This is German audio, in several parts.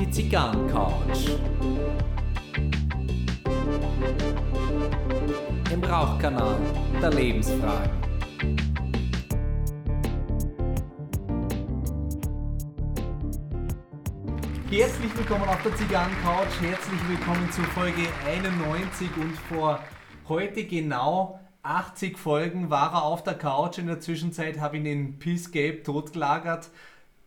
Die Zigarrencouch. Im Rauchkanal der Lebensfragen. Herzlich willkommen auf der Zigarrencouch. Herzlich willkommen zu Folge 91 und vor heute genau 80 Folgen war er auf der Couch. In der Zwischenzeit habe ich ihn in Peacecape totgelagert.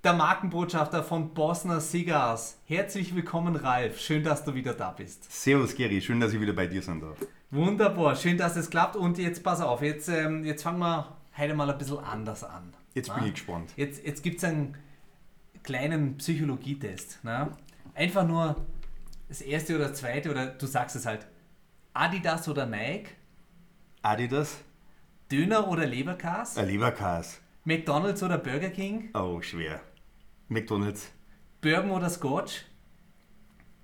Der Markenbotschafter von Bosner Cigars. Herzlich willkommen, Ralf. Schön, dass du wieder da bist. Servus, Gary. Schön, dass ich wieder bei dir sein darf. Wunderbar. Schön, dass es klappt. Und jetzt pass auf, jetzt, ähm, jetzt fangen wir heute mal ein bisschen anders an. Jetzt Na? bin ich gespannt. Jetzt, jetzt gibt es einen kleinen Psychologietest. Ne? Einfach nur das erste oder das zweite, oder du sagst es halt: Adidas oder Nike, Adidas, Döner oder Leberkas, ein Leberkas. McDonalds oder Burger King, Oh, schwer. McDonalds. Bourbon oder Scotch.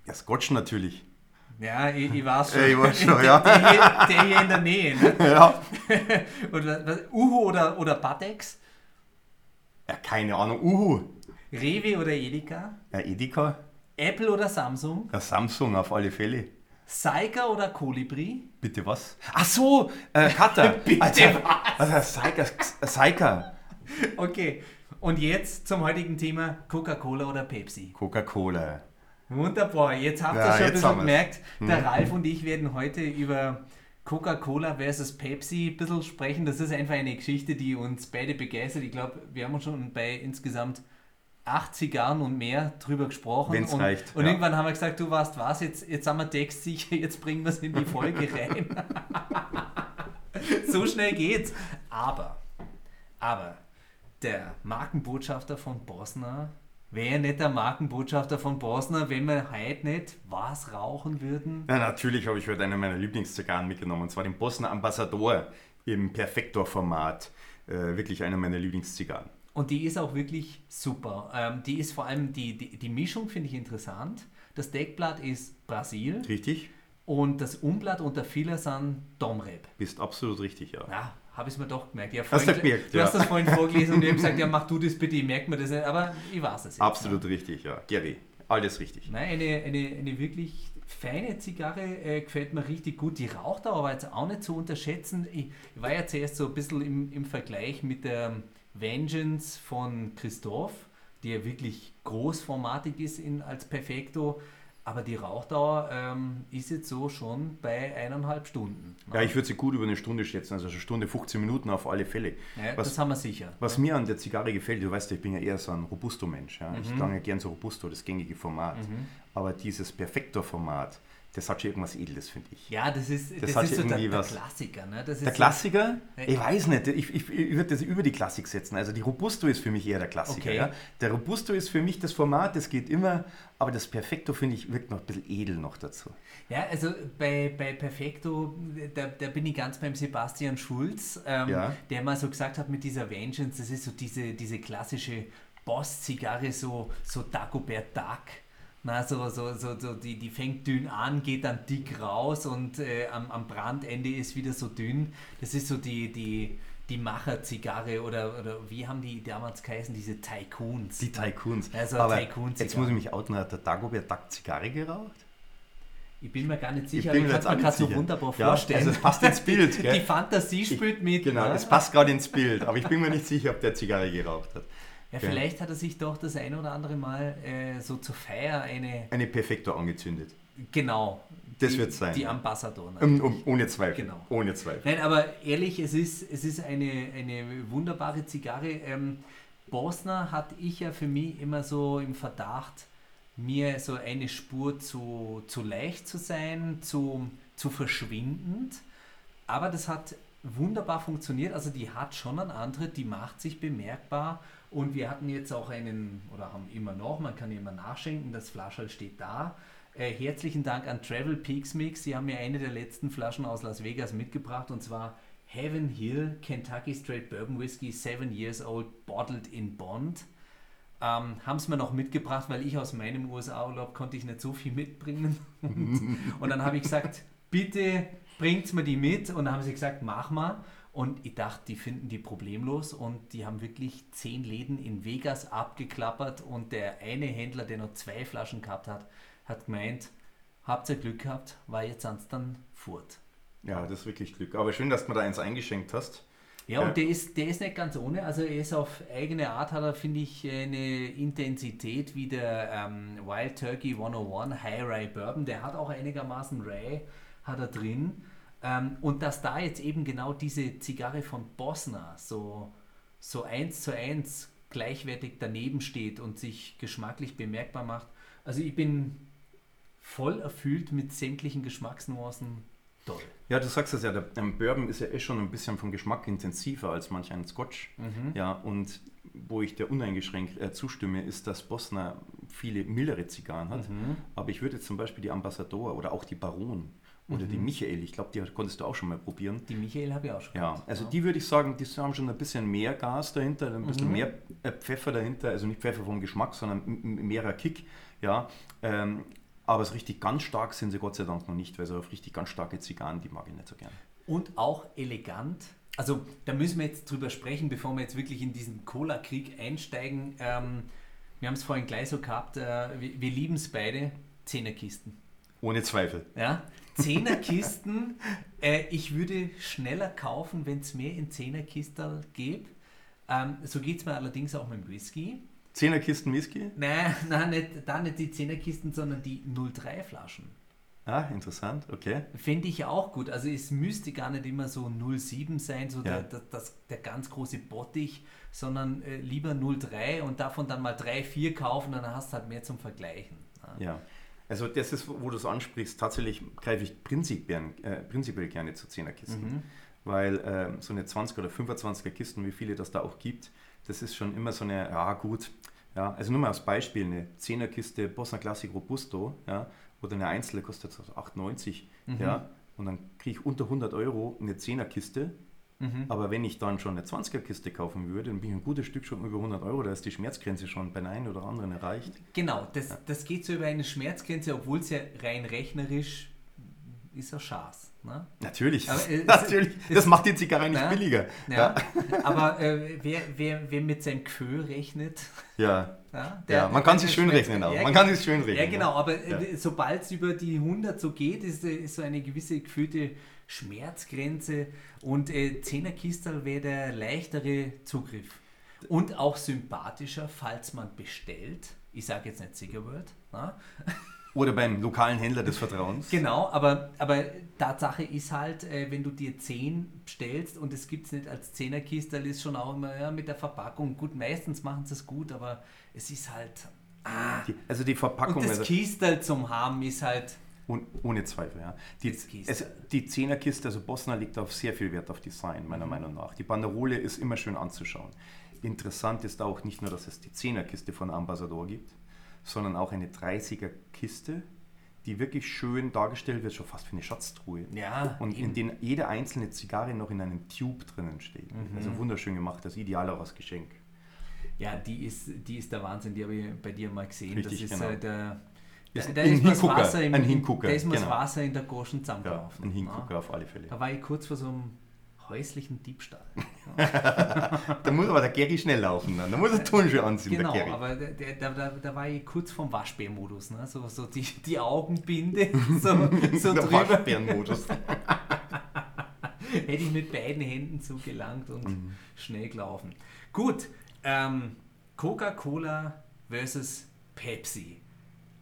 Ja, Scotch natürlich. Ja, ich, ich weiß schon. Ja, ich weiß schon, der, ja. Der, hier, der hier in der Nähe. Ne? Ja. Was, was, Uhu oder, oder Patex, ja. Keine Ahnung. Uhu. Rewe oder Edeka, Ja, Edeka. Apple oder Samsung, Ja, Samsung auf alle Fälle. Saiga oder Kolibri, Bitte was? Ach so, äh, Cutter. Bitte also, also Seika. Seika. Okay, und jetzt zum heutigen Thema Coca-Cola oder Pepsi. Coca-Cola. Wunderbar, jetzt habt ihr Ja, schon ein bisschen gemerkt, der Ralf und ich werden heute über Coca-Cola versus Pepsi ein bisschen sprechen. Das ist einfach eine Geschichte, die uns beide begeistert. Ich glaube, wir haben uns schon bei insgesamt 80 Jahren und mehr drüber gesprochen. Wenn's und, reicht, Und ja. irgendwann haben wir gesagt, du weißt was, jetzt, jetzt haben wir textsicher, jetzt bringen wir es in die Folge rein. so schnell geht's. Aber, aber, der Markenbotschafter von Bosner wäre nicht der Markenbotschafter von Bosner, wenn wir heute nicht was rauchen würden. Ja, natürlich habe ich heute eine meiner Lieblingszigarren mitgenommen. Und zwar den Bosner Ambassador im Perfektor-Format. Äh, wirklich einer meiner Lieblingszigarren. Und die ist auch wirklich super. Ähm, die ist vor allem, die, die, die Mischung finde ich interessant. Das Deckblatt ist Brasil Richtig? und das Umblatt und der Filler sind Domrep. Bist absolut richtig, ja. Ja, habe ich es mir doch gemerkt. Ja, Hast du vorhin- gemerkt, du ja. hast das vorhin vorgelesen und ich habe gesagt, ja, mach du das bitte, ich merke mir das nicht, aber ich weiß es jetzt. Absolut richtig, ja. Gary, alles richtig. Nein, eine, eine, eine wirklich feine Zigarre äh, gefällt mir richtig gut. Die Rauchdauer war jetzt auch nicht zu unterschätzen. Ich, ich war ja zuerst so ein bisschen im, im Vergleich mit der Vengeance von Christoph, die ja wirklich großformatig ist in, als Perfecto. Aber die Rauchdauer ähm, ist jetzt so schon bei eineinhalb Stunden. Ja, ich würde sie gut über eine Stunde schätzen, also eine Stunde 15 Minuten auf alle Fälle. Ja, was, das haben wir sicher. was mir an der Zigarre gefällt, du weißt ja, ich bin ja eher so ein Robusto-Mensch. Ja? Mhm. Ich lange gern so Robusto, das gängige Format. Aber dieses Perfektor-Format, das hat schon irgendwas Edles, finde ich. Ja, das ist, das hat ist so der, der. Klassiker. Ne? Das ist Der so- Klassiker? Ja. Ich weiß nicht, ich, ich, ich würde das über die Klassik setzen. Also die Robusto ist für mich eher der Klassiker. Okay. Ja? Der Robusto ist für mich das Format, das geht immer, aber das Perfekto, finde ich, wirkt noch ein bisschen edel noch dazu. Ja, also bei, bei Perfecto, da, da bin ich ganz beim Sebastian Schulz, ähm, Ja. der mal so gesagt hat mit dieser Vengeance, das ist so diese, diese klassische Boss-Zigarre, so, so Dagobert Duck. Na, so, so, so, so die, die fängt dünn an, geht dann dick raus und äh, am, am Brandende ist wieder so dünn. Das ist so die, die, die Macher-Zigarre oder, oder wie haben die damals geheißen, diese Tycoons. Die Tycoons. Also aber Tycoon-Zigarre. jetzt muss ich mich outen, hat der Dagobert Duck Zigarre geraucht? Ich bin mir gar nicht Ich sicher, ich jetzt kann auch mir gerade so wunderbar Ja, vorstellen. also es passt ins Bild, gell? Die Fantasie spielt mit. Genau, ne? es passt gerade ins Bild, aber ich bin mir nicht sicher, ob der Zigarre geraucht hat. Ja, Gell? vielleicht hat er sich doch das eine oder andere Mal äh, so zur Feier eine. Eine Perfekto angezündet. Genau. Das die, wird's sein, Die. Ambassador. Um, um, ohne Zweifel. Genau. Ohne Zweifel. Nein, aber ehrlich, es ist, es ist eine, eine wunderbare Zigarre. Ähm, Bosner hatte ich ja für mich immer so im Verdacht, mir so eine Spur zu, zu leicht zu sein, zu, zu verschwindend. Aber das hat wunderbar funktioniert. Also die hat schon einen Antritt, die macht sich bemerkbar. Und wir hatten jetzt auch einen, oder haben immer noch, man kann immer nachschenken, das Flascherl steht da. Äh, herzlichen Dank an Travel Peaks Mix. Sie haben mir eine der letzten Flaschen aus Las Vegas mitgebracht und zwar Heaven Hill Kentucky Straight Bourbon Whiskey, 7 Years Old, Bottled in Bond. Ähm, haben es mir noch mitgebracht, weil ich aus meinem USA-Urlaub konnte ich nicht so viel mitbringen. Und, und dann habe ich gesagt, bitte bringt mir die mit. Und dann haben sie gesagt, mach mal. Und ich dachte, die finden die problemlos und die haben wirklich zehn Läden in Vegas abgeklappert und der eine Händler, der noch zwei Flaschen gehabt hat, hat gemeint, habt ihr Glück gehabt, weil jetzt sind dann fort. Ja, das ist wirklich Glück. Aber schön, dass du mir da eins eingeschenkt hast. Ja, und der ist, der ist nicht ganz ohne. Also er ist auf eigene Art, hat er, finde ich, eine Intensität wie der ähm, Wild Turkey 101 High Rye Bourbon. Der hat auch einigermaßen Rye, hat er drin. Ähm, und dass da jetzt eben genau diese Zigarre von Bosna so, so eins zu eins gleichwertig daneben steht und sich geschmacklich bemerkbar macht. Also ich bin voll erfüllt mit sämtlichen Geschmacksnuancen Toll. Ja, du sagst es ja, der Bourbon ist ja eh schon ein bisschen vom Geschmack intensiver als manch ein Scotch. Mhm. Ja, und wo ich dir uneingeschränkt äh, zustimme, ist, dass Bosna viele mildere Zigarren hat. Mhm. Aber ich würde zum Beispiel die Ambassador oder auch die Baron oder mhm. die Michael, ich glaube, die konntest du auch schon mal probieren. Die Michael habe ich auch schon. Ja, also ja. die würde ich sagen, die haben schon ein bisschen mehr Gas dahinter, ein bisschen mhm. mehr äh, Pfeffer dahinter, also nicht Pfeffer vom Geschmack, sondern mehrer Kick. Ja, ähm, aber so richtig ganz stark sind sie Gott sei Dank noch nicht, weil so auf richtig ganz starke Zigarren, die mag ich nicht so gern. Und auch elegant. Also da müssen wir jetzt drüber sprechen, bevor wir jetzt wirklich in diesen Cola-Krieg einsteigen. Ähm, wir haben es vorhin gleich so gehabt, äh, wir, wir lieben es beide, Zehnerkisten. Ohne Zweifel. Ja, Zehnerkisten. äh, ich würde schneller kaufen, wenn es mehr in Zehnerkistel gäbe. Ähm, so geht es mir allerdings auch mit dem Whisky. Zehnerkisten Whisky? Nein, nein nicht, da nicht die Zehnerkisten, sondern die 03-Flaschen. Ah, interessant, okay. Finde ich auch gut. Also es müsste gar nicht immer so 07 sein, so ja. der, das, der ganz große Bottich, sondern äh, lieber 03 und davon dann mal 3, 4 kaufen, dann hast du halt mehr zum Vergleichen. Ja. ja. Also das ist, wo du es ansprichst, tatsächlich greife ich prinzipiell, äh, prinzipiell gerne zu 10er Kisten. Mhm. Weil äh, so eine 20 oder 25er Kisten, wie viele das da auch gibt, das ist schon immer so eine, ja gut, ja, also nur mal als Beispiel, eine 10er Kiste Bosna Classic Robusto, ja, oder eine Einzelne kostet 8,90, mhm. ja, und dann kriege ich unter 100 Euro eine 10er Kiste, mhm. aber wenn ich dann schon eine 20er Kiste kaufen würde, dann bin ich ein gutes Stück schon über 100 Euro, da ist die Schmerzgrenze schon bei einem oder anderen erreicht. Genau, das, ja. das geht so über eine Schmerzgrenze, obwohl es ja rein rechnerisch ist ja Schaß. Ne? Natürlich, aber, äh, natürlich. Es, das macht die Zigarre nicht na, billiger. Ja, ja. aber äh, wer, wer, wer mit seinem Gefühl rechnet, ja, ja, der, ja man kann sich schön rechnen auch. man kann sich schön rechnen. Ja, genau, aber äh, sobald es über die 100 so geht, ist, äh, ist so eine gewisse gefühlte Schmerzgrenze und äh, 10er Kistel wäre der leichtere Zugriff. Und auch sympathischer, falls man bestellt. Ich sage jetzt nicht Cigar World. Oder beim lokalen Händler des Vertrauens. Genau, aber, aber Tatsache ist halt, äh, wenn du dir 10 bestellst und es gibt es nicht als 10er Kiste, ist schon auch immer ja, mit der Verpackung. Gut, meistens machen sie es gut, aber es ist halt. Ah. Die, also die Verpackung. Und das also, Kistel zum haben ist halt. Un, ohne Zweifel, ja. Die, es, die 10er Kiste, also Bosna liegt auf sehr viel Wert auf Design, meiner mhm. Meinung nach. Die Banderole ist immer schön anzuschauen. Interessant ist auch nicht nur, dass es die 10er Kiste von Ambassador gibt, sondern auch eine 30er Kiste, die wirklich schön dargestellt wird, schon fast wie eine Schatztruhe. Ja, und eben. in denen jede einzelne Zigarre noch in einem Tube drinnen steht. Mhm. Also wunderschön gemacht, das ideal auch als Geschenk. Ja, die ist, die ist der Wahnsinn, die habe ich bei dir mal gesehen. Richtig, das ist genau. äh, der. Da, da ist das Wasser im, ein Hingucker. Da ist mir genau. das Wasser in der Goschen zusammengelaufen. Ja, ein Hingucker ja. auf alle Fälle. Da war ich kurz vor so einem häuslichen Diebstahl. da muss aber der Gary schnell laufen. Dann. Da muss er Turnschuhe anziehen, genau, der Gary. aber da, da, da, war ich kurz vom Waschbärmodus. Ne? So, so die, die Augenbinde so, so der drüber. Waschbärenmodus. Hätte ich mit beiden Händen zugelangt und mhm. schnell gelaufen. Gut, ähm, Coca-Cola versus Pepsi.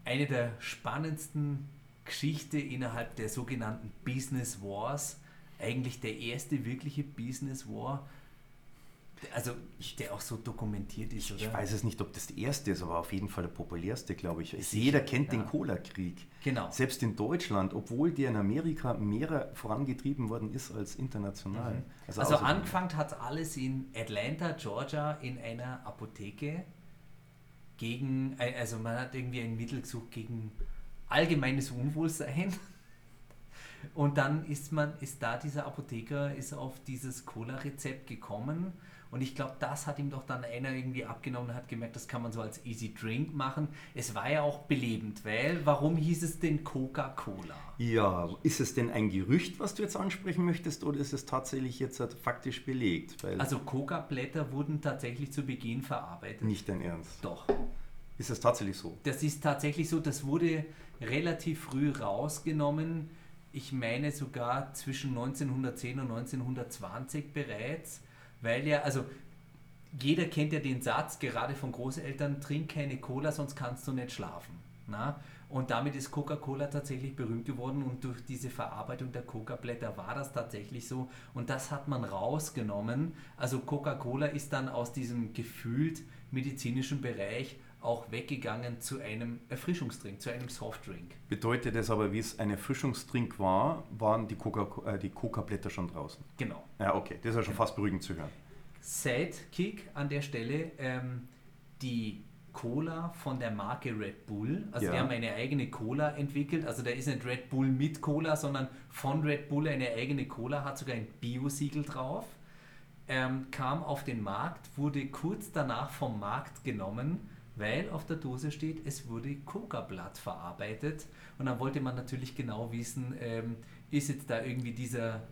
Eine der spannendsten Geschichten innerhalb der sogenannten Business Wars eigentlich der erste wirkliche Business War, also der auch so dokumentiert ist, oder? Ich weiß es nicht, ob das der erste ist, aber auf jeden Fall der populärste, glaube ich. Sicher, Jeder kennt ja. den Cola-Krieg. Genau. Selbst in Deutschland, obwohl der in Amerika mehr vorangetrieben worden ist als international. Mhm. Also, also angefangen hat alles in Atlanta, Georgia, in einer Apotheke gegen, also man hat irgendwie ein Mittel gesucht gegen allgemeines Unwohlsein. Und dann ist man, ist da dieser Apotheker ist auf dieses Cola-Rezept gekommen Und ich glaube, das hat ihm doch dann einer irgendwie abgenommen und hat gemerkt, das kann man so als Easy Drink machen. Es war ja auch belebend, weil warum hieß es denn Coca-Cola? Ja, ist es denn ein Gerücht, was du jetzt ansprechen möchtest, oder ist es tatsächlich jetzt halt faktisch belegt? Weil also Coca-Blätter wurden tatsächlich zu Beginn verarbeitet. Nicht dein Ernst? Doch. Ist das tatsächlich so? Das ist tatsächlich so. Das wurde relativ früh rausgenommen. Ich meine sogar zwischen 1910 und 1920 bereits, weil ja, also jeder kennt ja den Satz, gerade von Großeltern, trink keine Cola, sonst kannst du nicht schlafen. Na? Und damit ist Coca-Cola tatsächlich berühmt geworden und durch diese Verarbeitung der Coca-Blätter war das tatsächlich so. Und das hat man rausgenommen. Also Coca-Cola ist dann aus diesem gefühlt medizinischen Bereich auch weggegangen zu einem Erfrischungsdrink, zu einem Softdrink. Bedeutet das aber, wie es ein Erfrischungsdrink war, waren die Coca-Blätter äh, schon draußen? Genau. Ja, okay, das ist ja schon genau. fast beruhigend zu hören. Sidekick an der Stelle, ähm, die Cola von der Marke Red Bull. Also ja. die haben eine eigene Cola entwickelt. Also da ist nicht Red Bull mit Cola, sondern von Red Bull eine eigene Cola, hat sogar ein Bio-Siegel drauf. Ähm, kam auf den Markt, wurde kurz danach vom Markt genommen weil auf der Dose steht, es wurde Coca-Blatt verarbeitet. Und dann wollte man natürlich genau wissen, ähm, ist jetzt da irgendwie dieser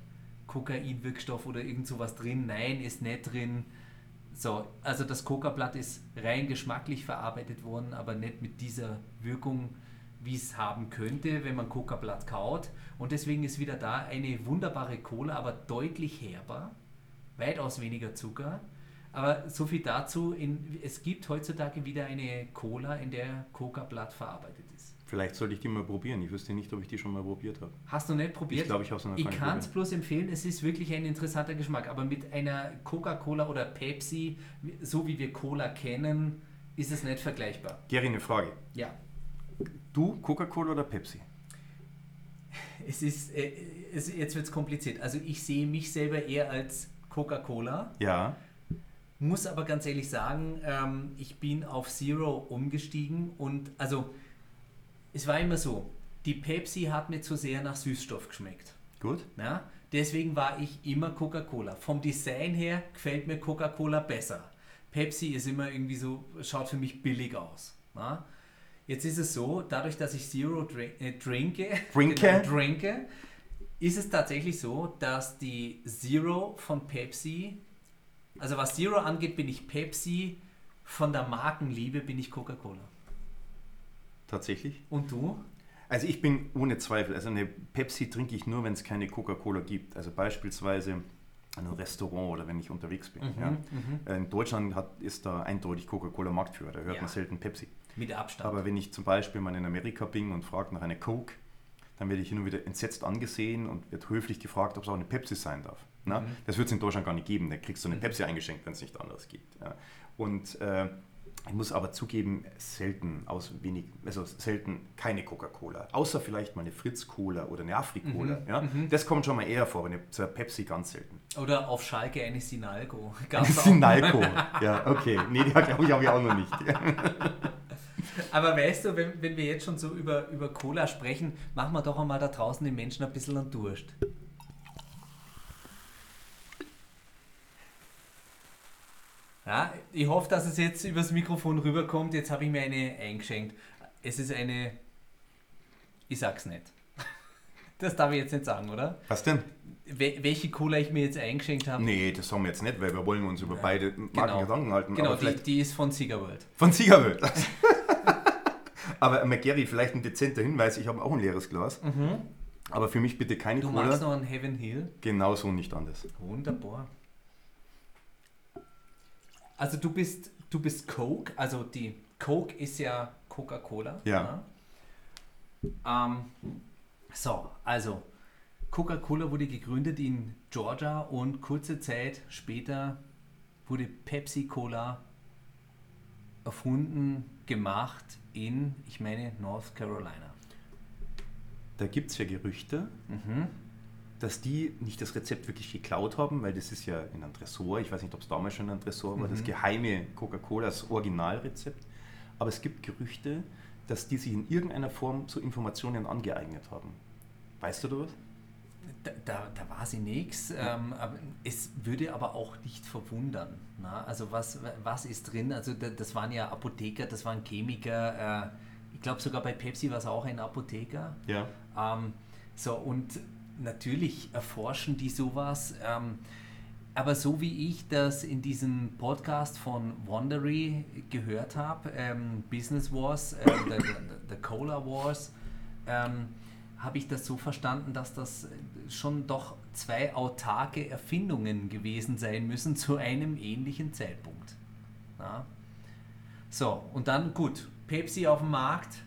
Kokainwirkstoff oder irgend sowas drin? Nein, ist nicht drin. So, also das Coca-Blatt ist rein geschmacklich verarbeitet worden, aber nicht mit dieser Wirkung, wie es haben könnte, wenn man Coca-Blatt kaut. Und deswegen ist wieder da eine wunderbare Cola, aber deutlich herber, weitaus weniger Zucker aber so viel dazu. In, es gibt heutzutage wieder eine Cola, in der Coca-Blatt verarbeitet ist. Vielleicht sollte ich die mal probieren. Ich wüsste nicht, ob ich die schon mal probiert habe. Hast du nicht probiert? Ich glaube, ich habe es noch Ich kann es bloß empfehlen. Es ist wirklich ein interessanter Geschmack. Aber mit einer Coca-Cola oder Pepsi, so wie wir Cola kennen, ist es nicht vergleichbar. Gary, eine Frage. Ja. Du, Coca-Cola oder Pepsi? Es ist, äh, es, jetzt wird es kompliziert. Also ich sehe mich selber eher als Coca-Cola. Ja. Muss aber ganz ehrlich sagen, ähm, ich bin auf Zero umgestiegen und also es war immer so, die Pepsi hat mir zu sehr nach Süßstoff geschmeckt. Gut. Ja? Deswegen war ich immer Coca-Cola. Vom Design her gefällt mir Coca-Cola besser. Pepsi ist immer irgendwie so, schaut für mich billig aus. Ja? Jetzt ist es so, dadurch, dass ich Zero drink, äh, trinke. Genau, trinke, ist es tatsächlich so, dass die Zero von Pepsi also was Zero angeht, bin ich Pepsi. Von der Markenliebe bin ich Coca-Cola. Tatsächlich? Und du? Also ich bin ohne Zweifel, also eine Pepsi trinke ich nur, wenn es keine Coca-Cola gibt. Also beispielsweise in einem Restaurant oder wenn ich unterwegs bin. Mhm, ja. Mhm. In Deutschland hat, ist da eindeutig Coca-Cola Marktführer, da hört ja. man selten Pepsi. Mit Abstand. Aber wenn ich zum Beispiel mal in Amerika bin und frage nach einer Coke, dann werde ich hin und wieder entsetzt angesehen und wird höflich gefragt, ob es auch eine Pepsi sein darf. Mhm. Das wird es in Deutschland gar nicht geben. Da kriegst du eine mhm. Pepsi eingeschenkt, wenn es nicht anders gibt. Ja. Und äh, ich muss aber zugeben, selten, aus wenig, also selten keine Coca-Cola. Außer vielleicht mal eine Fritz-Cola oder eine Afri-Cola. Mhm. Ja? Mhm. Das kommt schon mal eher vor, aber eine Pepsi ganz selten. Oder auf Schalke eine Sinalco. Eine Sinalco, ja, okay. Nee, die glaube ich, habe ich auch noch nicht. Aber weißt du, wenn, wenn wir jetzt schon so über, über Cola sprechen, machen wir doch einmal da draußen den Menschen ein bisschen an Durst. Ja, ich hoffe, dass es jetzt übers Mikrofon rüberkommt. Jetzt habe ich mir eine eingeschenkt. Es ist eine. Ich sag's nicht. Das darf ich jetzt nicht sagen, oder? Was denn? welche Cola ich mir jetzt eingeschenkt habe. Nee, das haben wir jetzt nicht, weil wir wollen uns über beide Marken genau. Gedanken halten. Genau, die, die, ist von Siegerworld. Von Siegerworld. Aber äh, McGarry, vielleicht ein dezenter Hinweis, ich habe auch ein leeres Glas. Mhm. Aber für mich bitte keine du Cola. Du machst noch einen Heaven Hill? Genau so, nicht anders. Wunderbar. Also du bist, du bist Coke, also die Coke ist ja Coca-Cola. Ja. ja. Ähm, so, also Coca-Cola wurde gegründet in Georgia und kurze Zeit später wurde Pepsi-Cola erfunden, gemacht in, ich meine, North Carolina. Da gibt es ja Gerüchte, mhm. Dass die nicht das Rezept wirklich geklaut haben, weil das ist ja in einem Tresor, ich weiß nicht, ob es damals schon ein Tresor war, mhm. das geheime Coca-Cola, das Originalrezept. Aber es gibt Gerüchte, dass die sich in irgendeiner Form so Informationen angeeignet haben. Weißt du da was? Da, da, da war sie nichts. Ähm, es würde aber auch nicht verwundern. Na? Also was, was ist drin? Also das waren ja Apotheker, das waren Chemiker. Äh, ich glaube sogar bei Pepsi war es auch ein Apotheker. Ja. Ähm, so und natürlich erforschen die sowas. Ähm, aber so wie ich das in diesem Podcast von Wandery gehört habe, ähm, Business Wars, äh, the, Cola Wars, ähm, habe ich das so verstanden, dass das schon doch zwei autarke Erfindungen gewesen sein müssen zu einem ähnlichen Zeitpunkt. Ja. So, und dann gut, Pepsi auf dem Markt,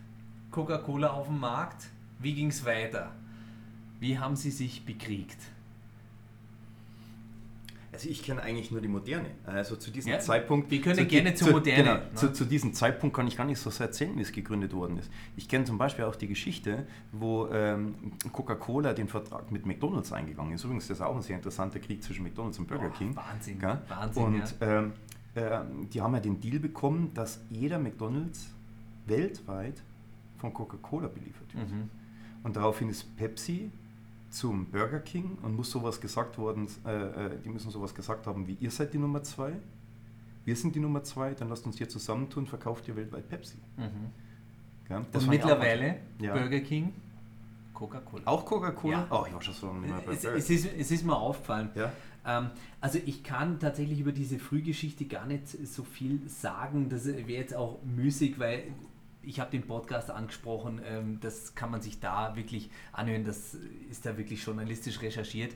Coca-Cola auf dem Markt, wie ging es weiter? Wie haben sie sich bekriegt? Also ich kenne eigentlich nur die Moderne. Also zu diesem ja, Zeitpunkt. Wir können gerne zur Moderne. Genau, ne? zu, zu, diesem Zeitpunkt kann ich gar nicht so sehr erzählen, wie es gegründet worden ist. Ich kenne zum Beispiel auch die Geschichte, wo ähm, Coca-Cola den Vertrag mit McDonalds eingegangen ist. Übrigens das ist auch ein sehr interessanter Krieg zwischen McDonalds und Burger oh, King. Wahnsinn, ja? Wahnsinn. Und ja. ähm, äh, die haben ja den Deal bekommen, dass jeder McDonalds weltweit von Coca-Cola beliefert wird. Mhm. Und daraufhin ist Pepsi zum Burger King und muss sowas gesagt worden, äh, äh, die müssen sowas gesagt haben wie ihr seid die Nummer zwei, wir sind die Nummer zwei, dann lasst uns hier zusammentun, verkauft ihr weltweit Pepsi. Mhm. Und mittlerweile ja. Burger King, Coca-Cola. Auch Coca-Cola? Ja. Oh, ich war schon so lange nicht mehr bei es, es, ist, es ist mir aufgefallen. Ja. Ähm, also ich kann tatsächlich über diese Frühgeschichte gar nicht so viel sagen. Das wäre jetzt auch müßig, weil ich habe den Podcast angesprochen, ähm, das kann man sich da wirklich anhören, das ist da wirklich journalistisch recherchiert.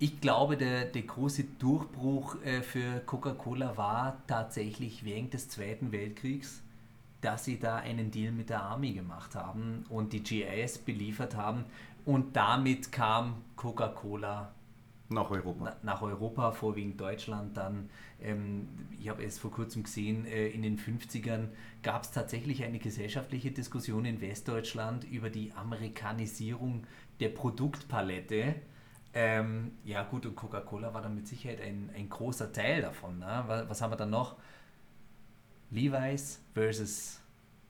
Ich glaube, der, der große Durchbruch äh, für Coca-Cola war tatsächlich während des Zweiten Weltkriegs, dass sie da einen Deal mit der Army gemacht haben und die GIs beliefert haben und damit kam Coca-Cola nach Europa. Na, nach Europa, vorwiegend Deutschland. Dann, ähm, ich habe es vor kurzem gesehen, äh, in den 50ern gab es tatsächlich eine gesellschaftliche Diskussion in Westdeutschland über die Amerikanisierung der Produktpalette. Ähm, ja gut, und Coca-Cola war dann mit Sicherheit ein, ein großer Teil davon. Ne? Was, was haben wir dann noch? Levi's versus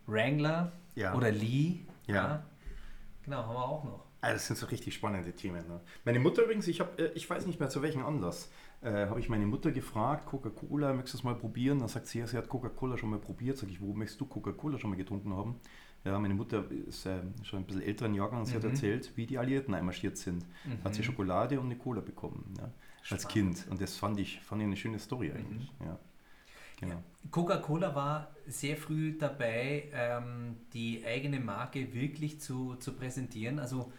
Wrangler ja. oder Lee. Ja. ja. Genau, haben wir auch noch. Also das sind so richtig spannende Themen. Ne? Meine Mutter übrigens, ich, hab, äh, ich weiß nicht mehr zu welchem Anlass, äh, habe ich meine Mutter gefragt, Coca-Cola, möchtest du es mal probieren? Dann sagt sie, ja, sie hat Coca-Cola schon mal probiert. Sag ich, wo möchtest du Coca-Cola schon mal getrunken haben? Ja, meine Mutter ist äh, schon ein bisschen älteren Jahrgang und sie mhm. hat erzählt, wie die Alliierten einmarschiert sind. Mhm. Hat sie Schokolade und eine Cola bekommen, ja, als Kind. Und das fand ich, fand ich eine schöne Story eigentlich. Mhm. Ja. Genau. Coca-Cola war sehr früh dabei, ähm, die eigene Marke wirklich zu, zu präsentieren. Also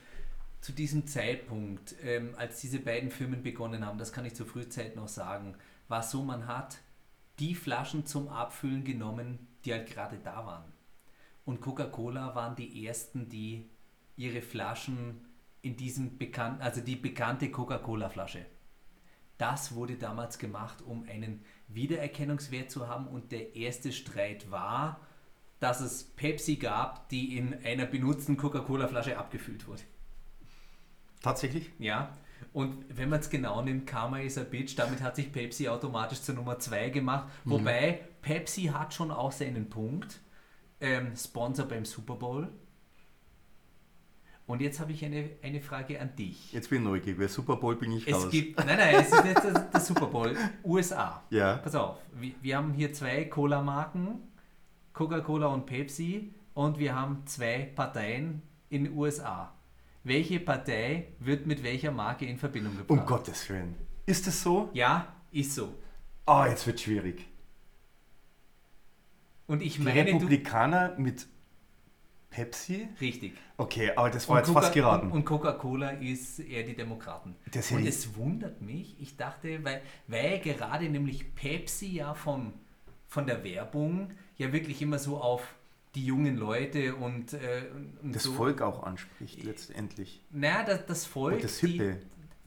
zu diesem Zeitpunkt, ähm, als diese beiden Firmen begonnen haben, das kann ich zur Frühzeit noch sagen, war so, man hat die Flaschen zum Abfüllen genommen, die halt gerade da waren. Und Coca-Cola waren die ersten, die ihre Flaschen in diesem bekannten, also die bekannte Coca-Cola-Flasche. Das wurde damals gemacht, um einen Wiedererkennungswert zu haben. Und der erste Streit war, dass es Pepsi gab, die in einer benutzten Coca-Cola-Flasche abgefüllt wurde. Tatsächlich? Ja. Und wenn man es genau nimmt, Karma is a Bitch, damit hat sich Pepsi automatisch zur Nummer 2 gemacht. Mhm. Wobei Pepsi hat schon auch seinen Punkt. Ähm, Sponsor beim Super Bowl. Und jetzt habe ich eine, eine Frage an dich. Jetzt bin ich neugierig, weil Super Bowl bin ich es raus. Gibt, nein, nein, es ist nicht der, der Super Bowl. USA. Ja. Pass auf, wir, wir haben hier zwei Cola-Marken, Coca-Cola und Pepsi. Und wir haben zwei Parteien in den USA welche Partei wird mit welcher Marke in Verbindung gebracht. Um Gottes Willen. Ist es so? Ja, ist so. Ah, oh, jetzt wird schwierig. Und ich Die meine, Republikaner mit Pepsi? Richtig. Okay, aber das war und jetzt Coca fast geraten. Und, und Coca-Cola ist eher die Demokraten. Das und es wundert mich, ich dachte, weil, weil gerade nämlich Pepsi ja vom, von der Werbung ja wirklich immer so auf die jungen Leute und, äh, und das so. Volk auch anspricht letztendlich. Naja, das, das Volk. Und das Hippe.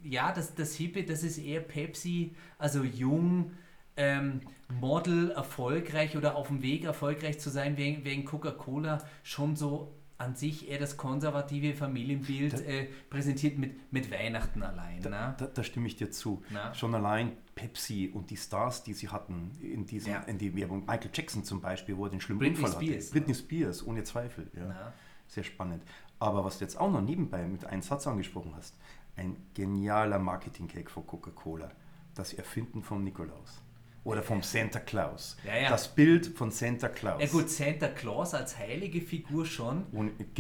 Die, ja, das, das Hippe, das ist eher Pepsi, also jung, ähm, Model erfolgreich oder auf dem Weg erfolgreich zu sein, wegen, wegen Coca-Cola schon so an sich eher das konservative Familienbild da, äh, präsentiert mit, mit Weihnachten allein. Da, ne? da, da, stimme ich dir zu. Na? Schon allein Pepsi und die Stars, die sie hatten in, diesem, ja. in die Werbung. Michael Jackson zum Beispiel, wo er den schlimmen Britney Unfall Spears, hatte. Britney Spears, ohne Zweifel. Ja. Sehr spannend. Aber was du jetzt auch noch nebenbei mit einem Satz angesprochen hast, ein genialer Marketing-Cake von Coca-Cola. Das Erfinden von Nikolaus. Oder vom Santa Claus. Ja, ja. Das Bild von Santa Claus. Ja gut, Santa Claus als heilige Figur schon,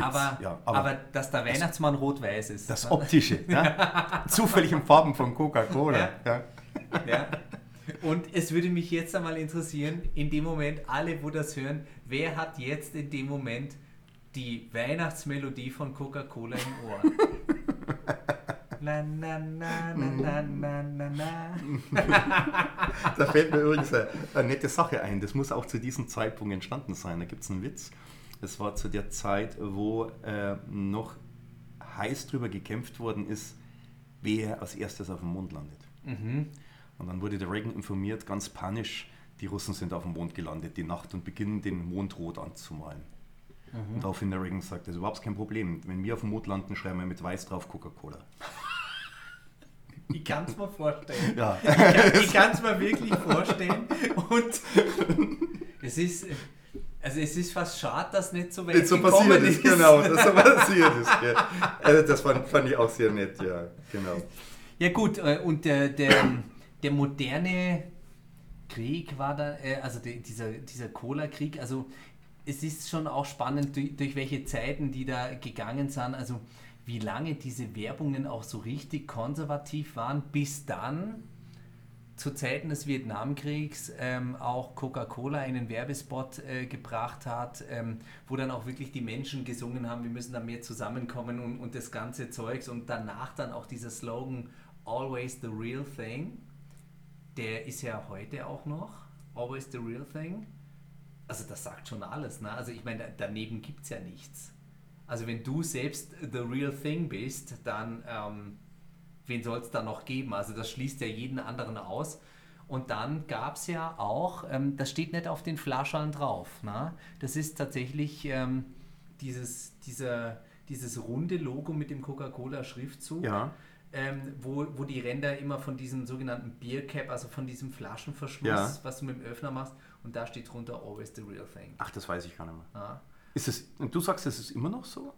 aber, ja, aber, aber dass der Weihnachtsmann rot-weiß ist. Das ne? Optische. ja? Zufällig in Farben von Coca-Cola. Ja. Ja. Und es würde mich jetzt einmal interessieren, in dem Moment, alle, wo das hören, wer hat jetzt in dem Moment die Weihnachtsmelodie von Coca-Cola im Ohr? Na, na, na, na, na, na, na. Da fällt mir übrigens eine, eine nette Sache ein. Das muss auch zu diesem Zeitpunkt entstanden sein. Da gibt es einen Witz. Es war zu der Zeit, wo äh, noch heiß drüber gekämpft worden ist, wer als erstes auf dem Mond landet. Mhm. Und dann wurde der Reagan informiert, ganz panisch, die Russen sind auf dem Mond gelandet, die Nacht, und beginnen den Mond rot anzumalen. Und daraufhin der Reagan sagt, das ist überhaupt kein Problem. Wenn wir auf dem Mond landen, schreiben wir mit weiß drauf Coca-Cola. Ich kann es mir vorstellen. Ja. Ich kann es mir wirklich vorstellen. Und es ist, also es ist fast schade, dass nicht so weit Nicht so passiert ist, genau, dass so passiert ist. Gell. Also das fand, fand ich auch sehr nett, ja, genau. Ja gut, äh, und der, der, der moderne Krieg war da, äh, also die, dieser, dieser Cola-Krieg, also es ist schon auch spannend, durch, durch welche Zeiten die da gegangen sind, also wie lange diese Werbungen auch so richtig konservativ waren, bis dann zu Zeiten des Vietnamkriegs ähm, auch Coca-Cola einen Werbespot äh, gebracht hat, ähm, wo dann auch wirklich die Menschen gesungen haben, wir müssen da mehr zusammenkommen und, und das ganze Zeugs und danach dann auch dieser Slogan Always the real thing, der ist ja heute auch noch, Always the real thing. Also das sagt schon alles, ne? Also ich meine, da- daneben gibt es ja nichts. Also wenn du selbst the real thing bist, dann ähm, wen soll es da noch geben? Also das schließt ja jeden anderen aus. Und dann gab es ja auch, ähm, das steht nicht auf den Flaschern drauf, ne? das ist tatsächlich ähm, dieses, dieser, dieses runde Logo mit dem Coca-Cola-Schriftzug, Ja, ähm, wo, wo die Ränder immer von diesem sogenannten Beer Cap, also von diesem Flaschenverschluss, Ja. was du mit dem Öffner machst, und da steht drunter Always the real thing. ach, das weiß ich gar nicht mehr. Ja. Ist es, und du sagst, es ist immer noch so?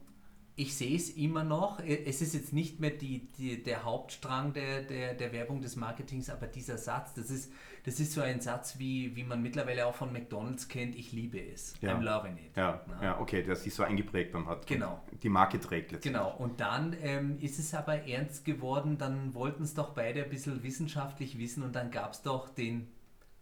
Ich sehe es immer noch. Es ist jetzt nicht mehr die, die, der Hauptstrang der, der, der Werbung des Marketings, aber dieser Satz, das ist, das ist so ein Satz, wie, wie man mittlerweile auch von McDonalds kennt, ich liebe es. Ja. I'm loving it. Ja, Na? ja, okay, der sich so eingeprägt dann hat. Genau. Die Marke trägt letztendlich. Genau, und dann ähm, ist es aber ernst geworden, dann wollten es doch beide ein bisschen wissenschaftlich wissen und dann gab es doch den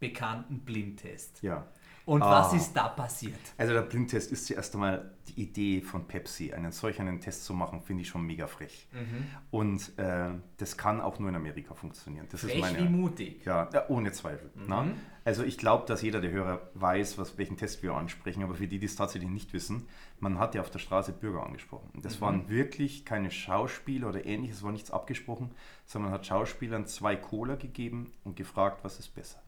bekannten Blindtest. Ja. Und Ah. was ist da passiert? Also der Blindtest ist zuerst einmal die Idee von Pepsi, einen solch einen Test zu machen, finde ich schon mega frech. Mhm. Und äh, das kann auch nur in Amerika funktionieren. Das ist Frech meine, wie mutig. Ja, ja, ohne Zweifel. Na? Also ich glaube, dass jeder der Hörer weiß, was, welchen Test wir ansprechen, aber für die, die es tatsächlich nicht wissen, man hat ja auf der Straße Bürger angesprochen. Das waren wirklich keine Schauspieler oder ähnliches, war nichts abgesprochen, sondern man hat Schauspielern zwei Cola gegeben und gefragt, was ist besser.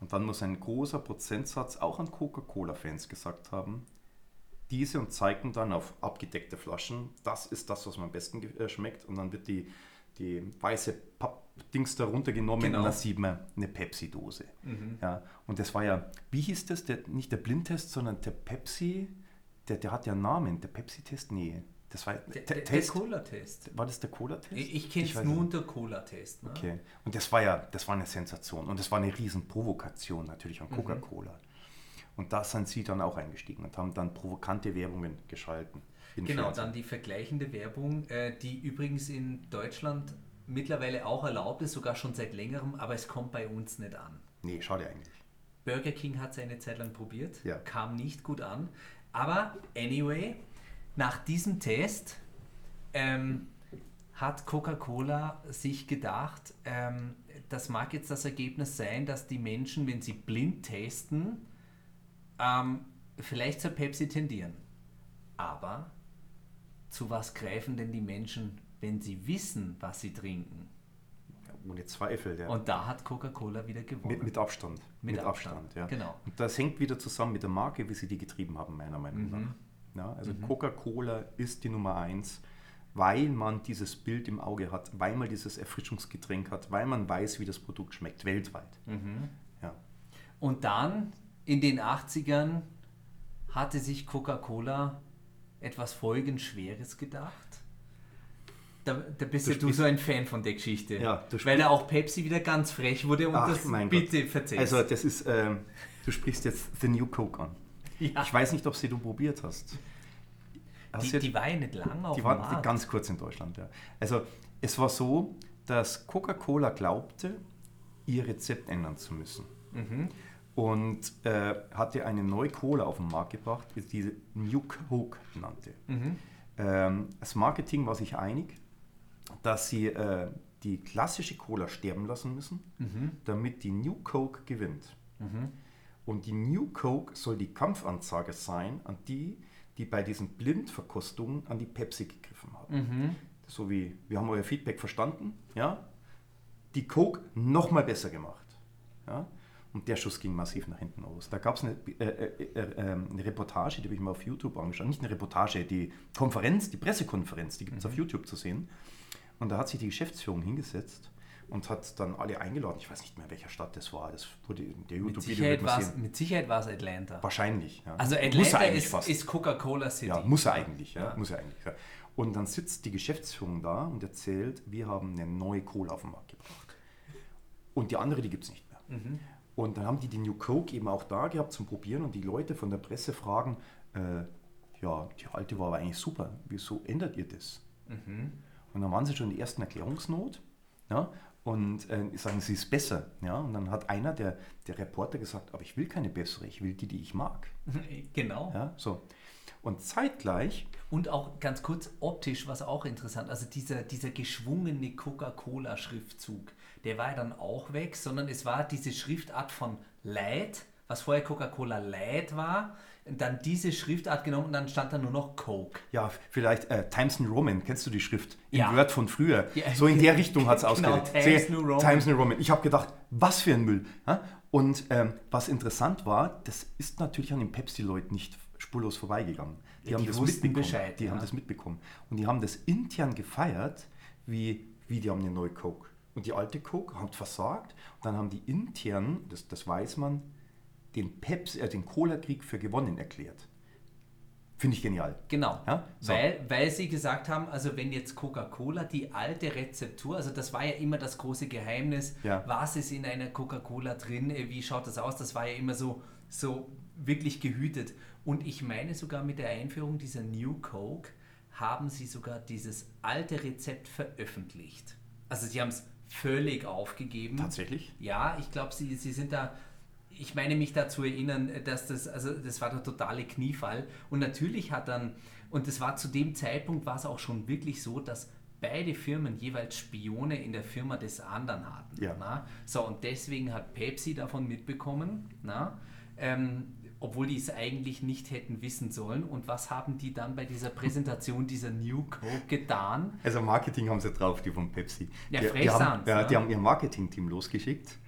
Und dann muss ein großer Prozentsatz auch an Coca-Cola-Fans gesagt haben, diese und zeigten dann auf abgedeckte Flaschen, das ist das, was mir am besten äh, schmeckt. Und dann wird die, die weiße Pappdings da runtergenommen Genau. und dann sieht man eine Pepsi-Dose. Ja, und das war ja, wie hieß das, der, nicht der Blindtest, sondern der Pepsi, der, der hat ja einen Namen, der Pepsi-Test, nee. Das war Der, der, der, der Test, Cola-Test. war das der Cola-Test? Ich, kenne es nur nicht. unter Cola-Test. Ne? Okay. Und das war ja, das war eine Sensation und das war eine riesen Provokation natürlich Mhm. an Coca-Cola. Und da sind sie dann auch eingestiegen und haben dann provokante Werbungen geschalten. Genau, Fernsehen. dann die vergleichende Werbung, äh, die übrigens in Deutschland mittlerweile auch erlaubt ist, sogar schon seit längerem, aber es kommt bei uns nicht an. Nee, schade eigentlich. Burger King hat es eine Zeit lang probiert, Ja. kam nicht gut an. Aber anyway, nach diesem Test ähm, hat Coca-Cola sich gedacht, ähm, das mag jetzt das Ergebnis sein, dass die Menschen, wenn sie blind testen, ähm, vielleicht zur Pepsi tendieren. Aber zu was greifen denn die Menschen, wenn sie wissen, was sie trinken? Ja, ohne Zweifel. Ja. Und da hat Coca-Cola wieder gewonnen. mit, mit Abstand. Mit Abstand, ja. genau. Und das hängt wieder zusammen mit der Marke, wie sie die getrieben haben, meiner Meinung Mhm. nach. Ja, also Coca-Cola ist die Nummer eins, weil man dieses Bild im Auge hat, weil man dieses Erfrischungsgetränk hat, weil man weiß, wie das Produkt schmeckt, weltweit. Mhm. Ja. Und dann in den 80ern hatte sich Coca-Cola etwas Folgenschweres gedacht. Da, da bist Du ja du so ein Fan von der Geschichte. Ja, Weil da auch Pepsi wieder ganz frech wurde und Ach, das bitte Gott. verzeihst. Also das ist, ähm, du sprichst jetzt The New Coke an. Ja, Ich weiß nicht, ob sie du probiert hast. Hast die, die war ja nicht lange auf die war Markt. ganz kurz in Deutschland, ja. Also es war so, dass Coca-Cola glaubte, ihr Rezept ändern zu müssen. Mhm. Und äh, hatte eine neue Cola auf den Markt gebracht, die diese New Coke nannte. Mhm. Ähm, das Marketing war sich einig, dass sie äh, die klassische Cola sterben lassen müssen, Mhm. damit die New Coke gewinnt. Und die New Coke soll die Kampfansage sein an die, die bei diesen Blindverkostungen an die Pepsi gegriffen haben. Mhm. So wie, wir haben euer Feedback verstanden, ja? Die Coke nochmal besser gemacht. Ja? Und der Schuss ging massiv nach hinten aus. Da gab es eine, äh, äh, äh, ähm, eine Reportage, die habe ich mal auf YouTube angeschaut. Nicht eine Reportage, die Konferenz, die Pressekonferenz, die gibt es auf YouTube zu sehen. Und da hat sich die Geschäftsführung hingesetzt und hat dann alle eingeladen. Ich weiß nicht mehr, welcher Stadt das war. Das wurde in der Mit YouTube-Video sehen. mit Sicherheit war es Atlanta. Wahrscheinlich. Ja. Also Atlanta ist, ist Coca-Cola City. Ja, muss er eigentlich. Ja, Ja. Muss er eigentlich ja. Und dann sitzt die Geschäftsführung da und erzählt, wir haben eine neue Cola auf den Markt gebracht. Und die andere, die gibt es nicht mehr. Mhm. Und dann haben die die New Coke eben auch da gehabt zum Probieren und die Leute von der Presse fragen, äh, ja, die alte war aber eigentlich super, wieso ändert ihr das? Mhm. Und dann waren sie schon in der ersten Erklärungsnot ja, und äh, sagen, sie ist besser. Ja, und dann hat einer der, der Reporter gesagt, aber ich will keine bessere, ich will die, die ich mag. Genau. Ja, so. Und zeitgleich Und auch ganz kurz optisch, was auch interessant, also dieser, dieser geschwungene Coca-Cola-Schriftzug, der war ja dann auch weg, sondern es war diese Schriftart von Light, was vorher Coca-Cola Light war, dann diese Schriftart genommen und dann stand da nur noch Coke. Ja, vielleicht äh, Times New Roman, kennst du die Schrift? In Ja. Word von früher. Ja. So in der Richtung hat es Genau, ausgelegt. Times New Roman. Times New Roman. Ich habe gedacht, was für ein Müll. Und ähm, was interessant war, das ist natürlich an den Pepsi-Leuten nicht spurlos vorbeigegangen. Die, Die haben das mitbekommen. Bescheid, die haben das mitbekommen. Und die haben das intern gefeiert, wie, wie die haben eine neue Coke. Und die alte Coke hat versagt. Und dann haben die intern, das, das weiß man, den Pepsi, äh, den Cola-Krieg für gewonnen erklärt. Finde ich genial. Genau, Ja, so. weil, weil sie gesagt haben, also wenn jetzt Coca-Cola die alte Rezeptur, also das war ja immer das große Geheimnis, Ja. was ist in einer Coca-Cola drin, äh, wie schaut das aus, das war ja immer so, so wirklich gehütet. Und ich meine sogar mit der Einführung dieser New Coke haben sie sogar dieses alte Rezept veröffentlicht. Also sie haben es völlig aufgegeben. Tatsächlich? Ja, ich glaube, sie, sie sind da. Ich meine mich da zu erinnern, dass das, also das war der totale Kniefall. Und natürlich hat dann, und das war zu dem Zeitpunkt, war es auch schon wirklich so, dass beide Firmen jeweils Spione in der Firma des anderen hatten. Ja. Na? So, und deswegen hat Pepsi davon mitbekommen, na? Ähm, obwohl die es eigentlich nicht hätten wissen sollen. Und was haben die dann bei dieser Präsentation dieser New Coke getan? Also Marketing haben sie drauf, die von Pepsi. Ja, die, die, haben, ja, ne? die haben ihr Marketing-Team losgeschickt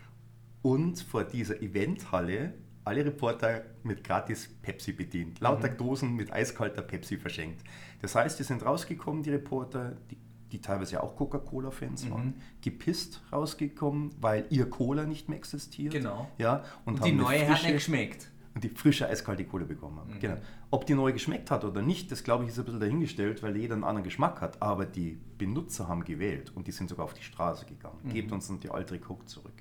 und vor dieser Eventhalle alle Reporter mit gratis Pepsi bedient. Lauter Dosen mit eiskalter Pepsi verschenkt. Das heißt, die sind rausgekommen, die Reporter, die, die teilweise ja auch Coca-Cola-Fans waren, gepisst rausgekommen, weil ihr Cola nicht mehr existiert. Genau. Ja, und, Und haben die neue hat frische- nicht geschmeckt. und die frische eiskalte Kohle bekommen haben. Genau. Ob die neu geschmeckt hat oder nicht, das glaube ich ist ein bisschen dahingestellt, weil jeder einen anderen Geschmack hat. Aber die Benutzer haben gewählt und die sind sogar auf die Straße gegangen. Gebt uns dann die alte Coke zurück.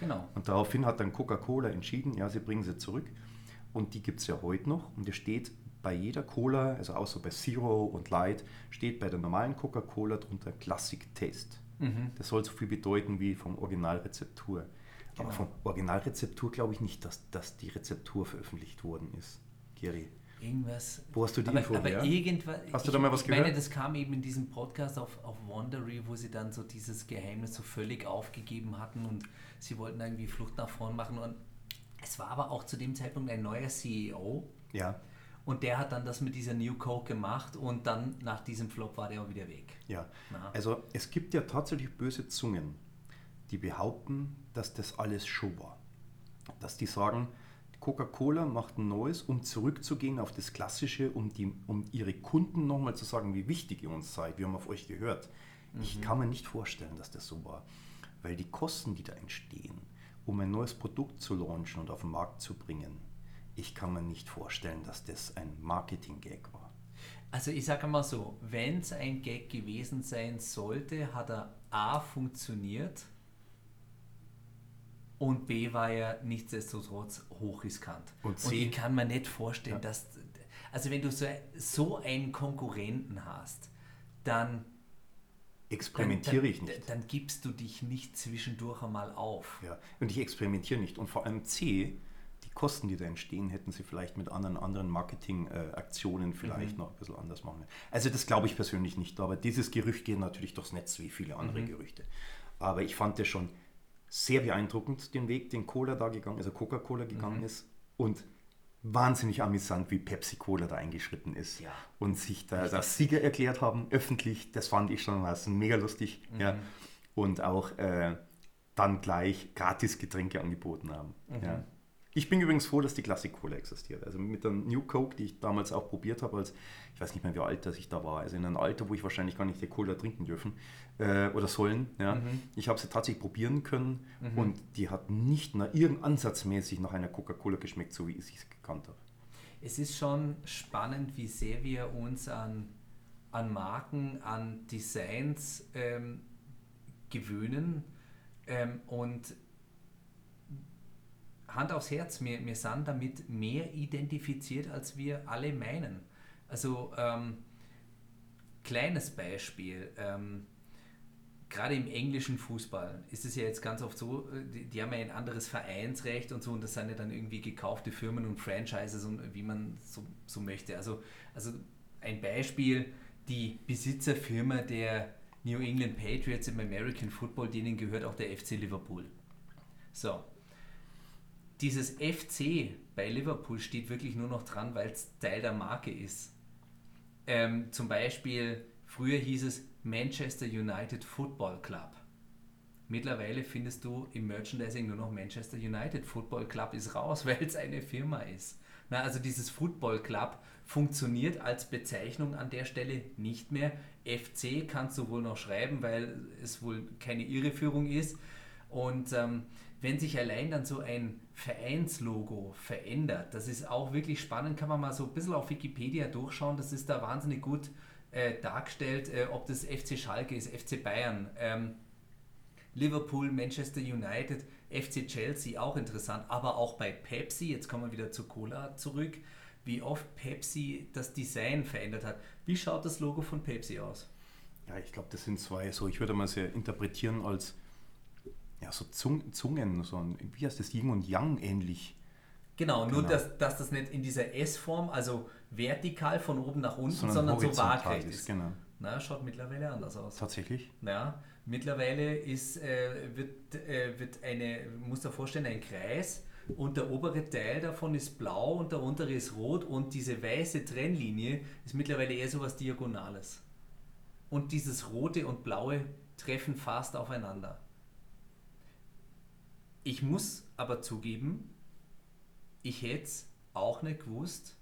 Genau. Und daraufhin hat dann Coca-Cola entschieden, ja, sie bringen sie zurück. Und die gibt es ja heute noch. Und es steht bei jeder Cola, also außer bei Zero und Light, steht bei der normalen Coca-Cola drunter Classic Taste. Mhm. Das soll so viel bedeuten wie vom Originalrezeptur. Aber Genau. vom Originalrezeptur glaube ich nicht, dass, dass die Rezeptur veröffentlicht worden ist. Geri. Irgendwas. Wo hast du die aber, Info aber her? irgendwas. Hast du ich, da mal was ich meine, gehört? das kam eben in diesem Podcast auf, auf Wandery, wo sie dann so dieses Geheimnis so völlig aufgegeben hatten und sie wollten irgendwie Flucht nach vorn machen. Und es war aber auch zu dem Zeitpunkt ein neuer CEO Ja, und der hat dann das mit dieser New Coke gemacht und dann nach diesem Flop war der auch wieder weg. ja. Na. Also es gibt ja tatsächlich böse Zungen, die behaupten, dass das alles Show war. Dass die sagen, Coca-Cola macht ein neues, um zurückzugehen auf das Klassische, um, die, um ihre Kunden nochmal zu sagen, wie wichtig ihr uns seid. Wir haben auf euch gehört. Ich kann mir nicht vorstellen, dass das so war. Weil die Kosten, die da entstehen, um ein neues Produkt zu launchen und auf den Markt zu bringen, ich kann mir nicht vorstellen, dass das ein Marketing-Gag war. Also ich sage mal so, wenn es ein Gag gewesen sein sollte, hat er A funktioniert und B war er nichtsdestotrotz hochriskant. Und, und ich kann mir nicht vorstellen, ja. dass, also wenn du so, so einen Konkurrenten hast, dann experimentiere ich nicht. Dann, dann, gibst du dich nicht zwischendurch einmal auf. Ja, und ich experimentiere nicht. Und vor allem C, die Kosten, die da entstehen, hätten sie vielleicht mit anderen, anderen Marketingaktionen vielleicht mhm. noch ein bisschen anders machen. Also das glaube ich persönlich nicht. Aber dieses Gerücht geht natürlich durchs Netz wie viele andere mhm. Gerüchte. Aber ich fand das schon sehr beeindruckend, den Weg, den Cola da gegangen, also Coca-Cola gegangen mhm. ist. Und wahnsinnig amüsant, wie Pepsi Cola da eingeschritten ist ja. und sich da als Sieger erklärt haben, öffentlich. Das fand ich schon was mega lustig. Mhm. Ja. Und auch äh, dann gleich gratis Getränke angeboten haben. Mhm. Ja. Ich bin übrigens froh, dass die Classic Cola existiert. Also mit der New Coke, die ich damals auch probiert habe, als ich weiß nicht mehr, wie alt das ich da war, also in einem Alter, wo ich wahrscheinlich gar nicht die Cola trinken dürfen äh, oder sollen. Ja. Mhm. Ich habe sie tatsächlich probieren können mhm. und die hat nicht nach irgend ansatzmäßig nach einer Coca-Cola geschmeckt, so wie ich sie gekannt habe. Es ist schon spannend, wie sehr wir uns an, an Marken, an Designs ähm, gewöhnen ähm, und Hand aufs Herz, wir, wir sind damit mehr identifiziert, als wir alle meinen. Also, ähm, kleines Beispiel. Ähm, gerade im englischen Fußball ist es ja jetzt ganz oft so, die, die, haben ja ein anderes Vereinsrecht und so und das sind ja dann irgendwie gekaufte Firmen und Franchises und wie man so, so möchte. Also, also ein Beispiel, die Besitzerfirma der New England Patriots im American Football, denen gehört auch der FC Liverpool. So, dieses FC bei Liverpool steht wirklich nur noch dran, weil es Teil der Marke ist. Ähm, zum Beispiel, früher hieß es Manchester United Football Club. Mittlerweile findest du im Merchandising nur noch Manchester United Football Club ist raus, weil es eine Firma ist. Na, also dieses Football Club funktioniert als Bezeichnung an der Stelle nicht mehr. FC kannst du wohl noch schreiben, weil es wohl keine Irreführung ist. Und ähm, wenn sich allein dann so ein Vereinslogo verändert, das ist auch wirklich spannend, kann man mal so ein bisschen auf Wikipedia durchschauen, das ist da wahnsinnig gut äh, dargestellt, äh, ob das FC Schalke ist, FC Bayern, ähm, Liverpool, Manchester United, FC Chelsea, auch interessant, aber auch bei Pepsi, jetzt kommen wir wieder zu Cola zurück, wie oft Pepsi das Design verändert hat. Wie schaut das Logo von Pepsi aus? Ja, ich glaube, das sind zwei, so ich würde mal sehr interpretieren als ja, so Zungen, so ein, wie heißt das, Yin und Yang ähnlich. Genau, nur genau. Dass, dass das nicht in dieser S-Form, also vertikal von oben nach unten, sondern, sondern so waagrecht ist. Genau. Na, schaut mittlerweile anders aus. Tatsächlich? Ja, mittlerweile ist, äh, wird, äh, wird eine, muss dir vorstellen, ein Kreis und der obere Teil davon ist blau und der untere ist rot und diese weiße Trennlinie ist mittlerweile eher so was Diagonales. Und dieses rote und blaue treffen fast aufeinander. Ich muss aber zugeben, ich hätte es auch nicht gewusst,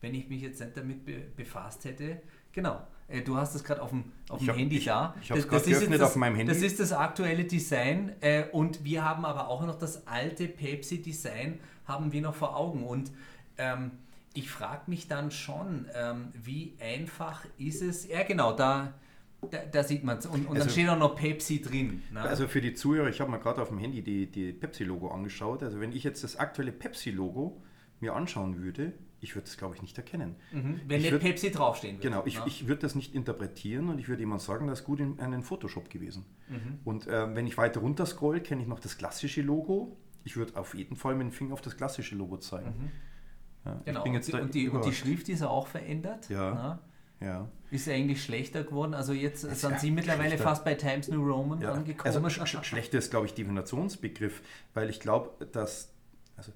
wenn ich mich jetzt nicht damit be befasst hätte. Genau, äh, du hast es gerade auf dem, auf dem hab, Handy ich, da. Ich habe es gerade geöffnet das, auf meinem Handy. Das ist das aktuelle Design äh, und wir haben aber auch noch das alte Pepsi-Design haben wir noch vor Augen und ähm, ich frage mich dann schon, ähm, wie einfach ist es, ja genau, da da, da sieht man es. Und, und also, dann steht auch noch Pepsi drin. Ne? Also für die Zuhörer, ich habe mir gerade auf dem Handy die, die Pepsi-Logo angeschaut. Also wenn ich jetzt das aktuelle Pepsi-Logo mir anschauen würde, ich würde es, glaube ich, nicht erkennen. Mhm. Wenn ich nicht würd, Pepsi draufstehen würde. Genau, ich, ja. ich würde das nicht interpretieren und ich würde jemand sagen, das ist gut in einem Photoshop gewesen. Mhm. Und äh, wenn ich weiter runter scroll, kenne ich noch das klassische Logo. Ich würde auf jeden Fall mit dem Finger auf das klassische Logo zeigen. Mhm. Ja, genau, und die, und, die, und, die, Schrift ist auch verändert. Ja. Na? Ja. Ist eigentlich schlechter geworden? Also jetzt sind Sie mittlerweile schlechter. fast bei Times New Roman ja. angekommen. Also sch schlechter ist, glaube ich, Divinationsbegriff, weil ich glaube, dass also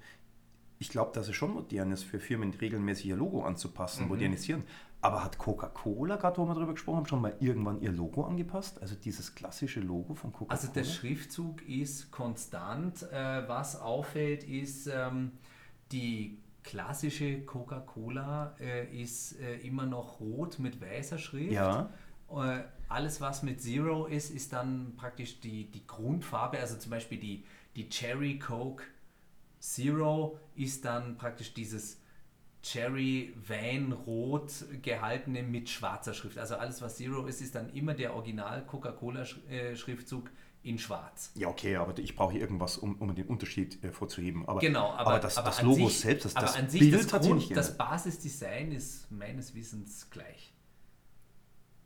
ich glaube, dass es schon modern ist, für Firmen regelmäßig ihr Logo anzupassen, mhm. modernisieren. Aber hat Coca-Cola, gerade wo wir darüber gesprochen haben, schon mal irgendwann ihr Logo angepasst? Also dieses klassische Logo von Coca-Cola? Also der Schriftzug ist konstant. Äh, was auffällt, ist ähm, die klassische Coca-Cola äh, ist äh, immer noch rot mit weißer Schrift. Ja. Äh, alles, was mit Zero ist, ist dann praktisch die, die Grundfarbe. Also zum Beispiel die, die Cherry Coke Zero ist dann praktisch dieses Cherry Weinrot gehaltene mit schwarzer Schrift. Also alles, was Zero ist, ist dann immer der Original Coca-Cola-Schriftzug in schwarz. Ja, okay, aber ich brauche irgendwas, um, um den Unterschied äh, vorzuheben. Aber, genau, aber, aber das, aber das Logo sich, selbst, das, aber das an sich Bild das, hat sich Grund, nicht das. Basisdesign ist meines Wissens gleich.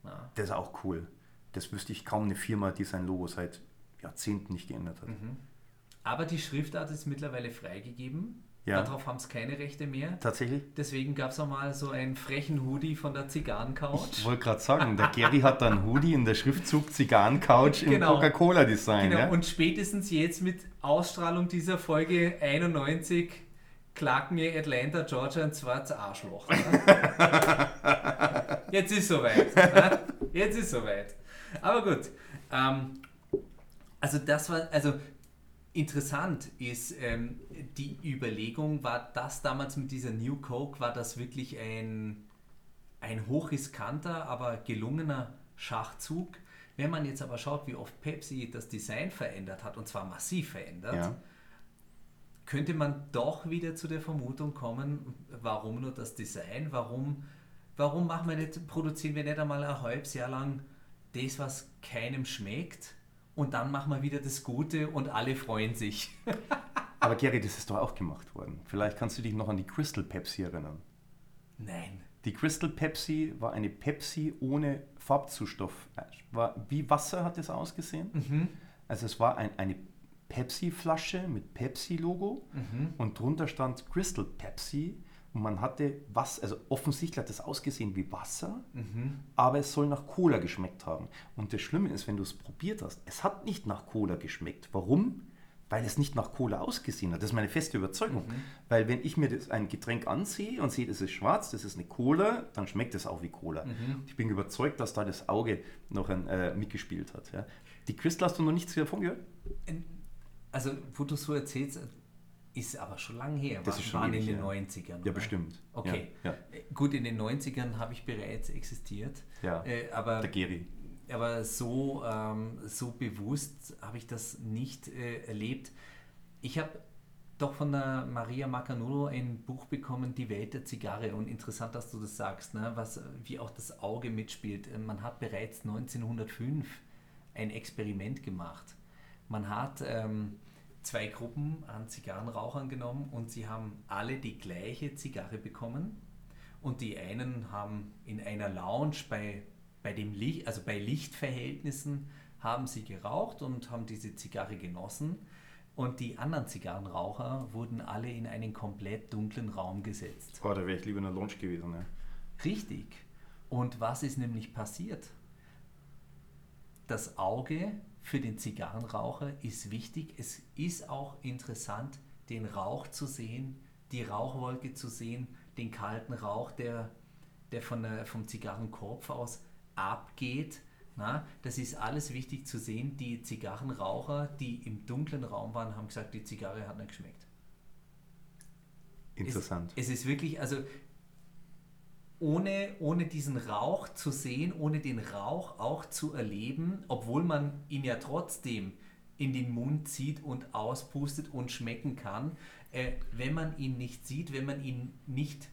Ja. Das ist auch cool. Das wüsste ich kaum eine Firma, die sein Logo seit Jahrzehnten nicht geändert hat. Mhm. Aber die Schriftart ist mittlerweile freigegeben. Ja. Darauf haben es keine Rechte mehr. Tatsächlich? Deswegen gab es auch mal so einen frechen Hoodie von der Zigarrencouch. Ich wollte gerade sagen, der Gary hat dann Hoodie in der Schriftzug Zigarrencouch im Genau. Coca-Cola-Design. Genau, ja? und spätestens jetzt mit Ausstrahlung dieser Folge 91 klagt mir Atlanta, Georgia ein zweites Arschloch. Ne? Jetzt ist soweit. Ne? Jetzt ist soweit. Aber gut. Ähm, also das war, also interessant ist, ähm, die Überlegung, war das damals mit dieser New Coke, war das wirklich ein, ein hochriskanter, aber gelungener Schachzug. Wenn man jetzt aber schaut, wie oft Pepsi das Design verändert hat, und zwar massiv verändert, Ja. könnte man doch wieder zu der Vermutung kommen, warum nur das Design, warum, warum machen wir nicht, produzieren wir nicht einmal ein halbes Jahr lang das, was keinem schmeckt, und dann machen wir wieder das Gute und alle freuen sich. Aber Gary, das ist doch auch gemacht worden. Vielleicht kannst du dich noch an die Crystal Pepsi erinnern. Nein. Die Crystal Pepsi war eine Pepsi ohne Farbzustoff. War, wie Wasser hat es ausgesehen. Mhm. Also es war ein, eine Pepsi-Flasche mit Pepsi-Logo Mhm. und drunter stand Crystal Pepsi und man hatte was, also offensichtlich hat es ausgesehen wie Wasser, Mhm. aber es soll nach Cola geschmeckt haben. Und das Schlimme ist, wenn du es probiert hast, es hat nicht nach Cola geschmeckt. Warum? Weil es nicht nach Cola ausgesehen hat. Das ist meine feste Überzeugung. Mhm. Weil wenn ich mir das, ein Getränk ansehe und sehe, das ist schwarz, das ist eine Cola, dann schmeckt es auch wie Cola. Mhm. Ich bin überzeugt, dass da das Auge noch ein, äh, mitgespielt hat. Ja. Die Crystal hast du noch nichts davon gehört? Also, wo du so erzählst, ist aber schon lange her. Das War- ist schon waren in den her. 90ern. Ja, oder? bestimmt. Okay. Ja, Äh, Gut, in den 90ern habe ich bereits existiert. ja. Äh, aber Der Geri. aber so, ähm, so bewusst habe ich das nicht äh, erlebt. Ich habe doch von der Maria Macanudo ein Buch bekommen, Die Welt der Zigarre. Und interessant, dass du das sagst, ne? Was, wie auch das Auge mitspielt. Äh, Man hat bereits 1905 ein Experiment gemacht. Man hat ähm, zwei Gruppen an Zigarrenrauchern genommen und sie haben alle die gleiche Zigarre bekommen. Und die einen haben in einer Lounge bei, bei dem Licht, also bei Lichtverhältnissen, haben sie geraucht und haben diese Zigarre genossen. Und die anderen Zigarrenraucher wurden alle in einen komplett dunklen Raum gesetzt. Oh, da wäre ich lieber in der Lounge gewesen. Ne? Richtig. Und was ist nämlich passiert? Das Auge für den Zigarrenraucher ist wichtig. Es ist auch interessant, den Rauch zu sehen, die Rauchwolke zu sehen, den kalten Rauch, der, der von der, vom Zigarrenkopf aus abgeht. Na, das ist alles wichtig zu sehen. Die Zigarrenraucher, die im dunklen Raum waren, haben gesagt, die Zigarre hat nicht geschmeckt. Interessant. Es, es ist wirklich, also ohne, ohne diesen Rauch zu sehen, ohne den Rauch auch zu erleben, obwohl man ihn ja trotzdem in den Mund zieht und auspustet und schmecken kann, äh, wenn man ihn nicht sieht, wenn man ihn nicht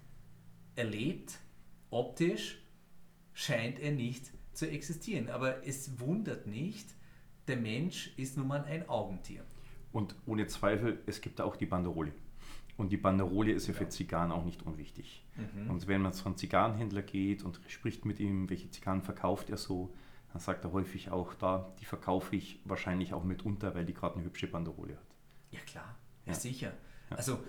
erlebt, optisch, scheint er nicht zu existieren. Aber es wundert nicht, der Mensch ist nun mal ein Augentier. Und ohne Zweifel, es gibt auch die Banderole. Und die Banderole ist ja für Ja. Zigarren auch nicht unwichtig. Mhm. Und wenn man zu einem Zigarrenhändler geht und spricht mit ihm, welche Zigarren verkauft er so, dann sagt er häufig auch da, die verkaufe ich wahrscheinlich auch mitunter, weil die gerade eine hübsche Banderole hat. Ja klar, ja. Sicher. Ja. Also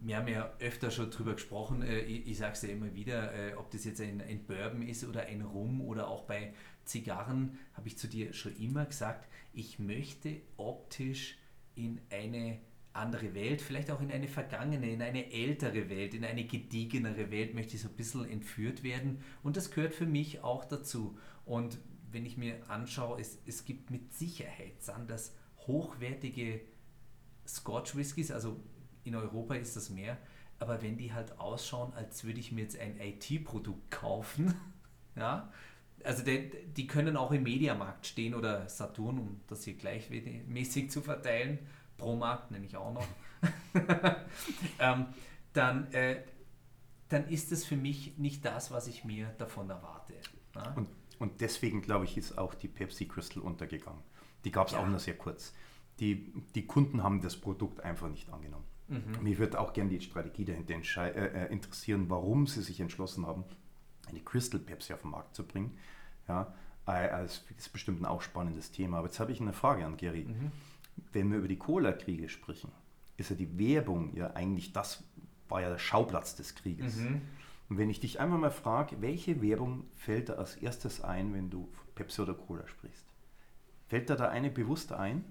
wir haben ja öfter schon drüber gesprochen, äh, ich, ich sage es ja immer wieder, äh, ob das jetzt ein, ein Bourbon ist oder ein Rum oder auch bei Zigarren, habe ich zu dir schon immer gesagt, ich möchte optisch in eine andere Welt, vielleicht auch in eine vergangene, in eine ältere Welt, in eine gediegenere Welt möchte ich so ein bisschen entführt werden und das gehört für mich auch dazu. Und wenn ich mir anschaue, es, es gibt mit Sicherheit Sanders hochwertige Scotch Whiskys, also in Europa ist das mehr, aber wenn die halt ausschauen, als würde ich mir jetzt ein IT-Produkt kaufen, ja, also die, die können auch im Mediamarkt stehen oder Saturn, um das hier gleichmäßig zu verteilen, Promarkt nenne ich auch noch, ähm, dann äh, dann ist es für mich nicht das, was ich mir davon erwarte. Ja? Und, und deswegen, glaube ich, ist auch die Pepsi Crystal untergegangen. Die gab es ja. auch nur sehr kurz. Die, die Kunden haben das Produkt einfach nicht angenommen. Mhm. Mich würde auch gerne die Strategie dahinter äh, äh, interessieren, warum sie sich entschlossen haben, eine Crystal Pepsi auf den Markt zu bringen. Ja, äh, das ist bestimmt ein auch spannendes Thema. Aber jetzt habe ich eine Frage an Gary. Mhm. Wenn wir über die Cola-Kriege sprechen, ist ja die Werbung ja eigentlich das, war ja der Schauplatz des Krieges. Mhm. Und wenn ich dich einmal mal frage, welche Werbung fällt da als erstes ein, wenn du Pepsi oder Cola sprichst? Fällt da da eine bewusst ein?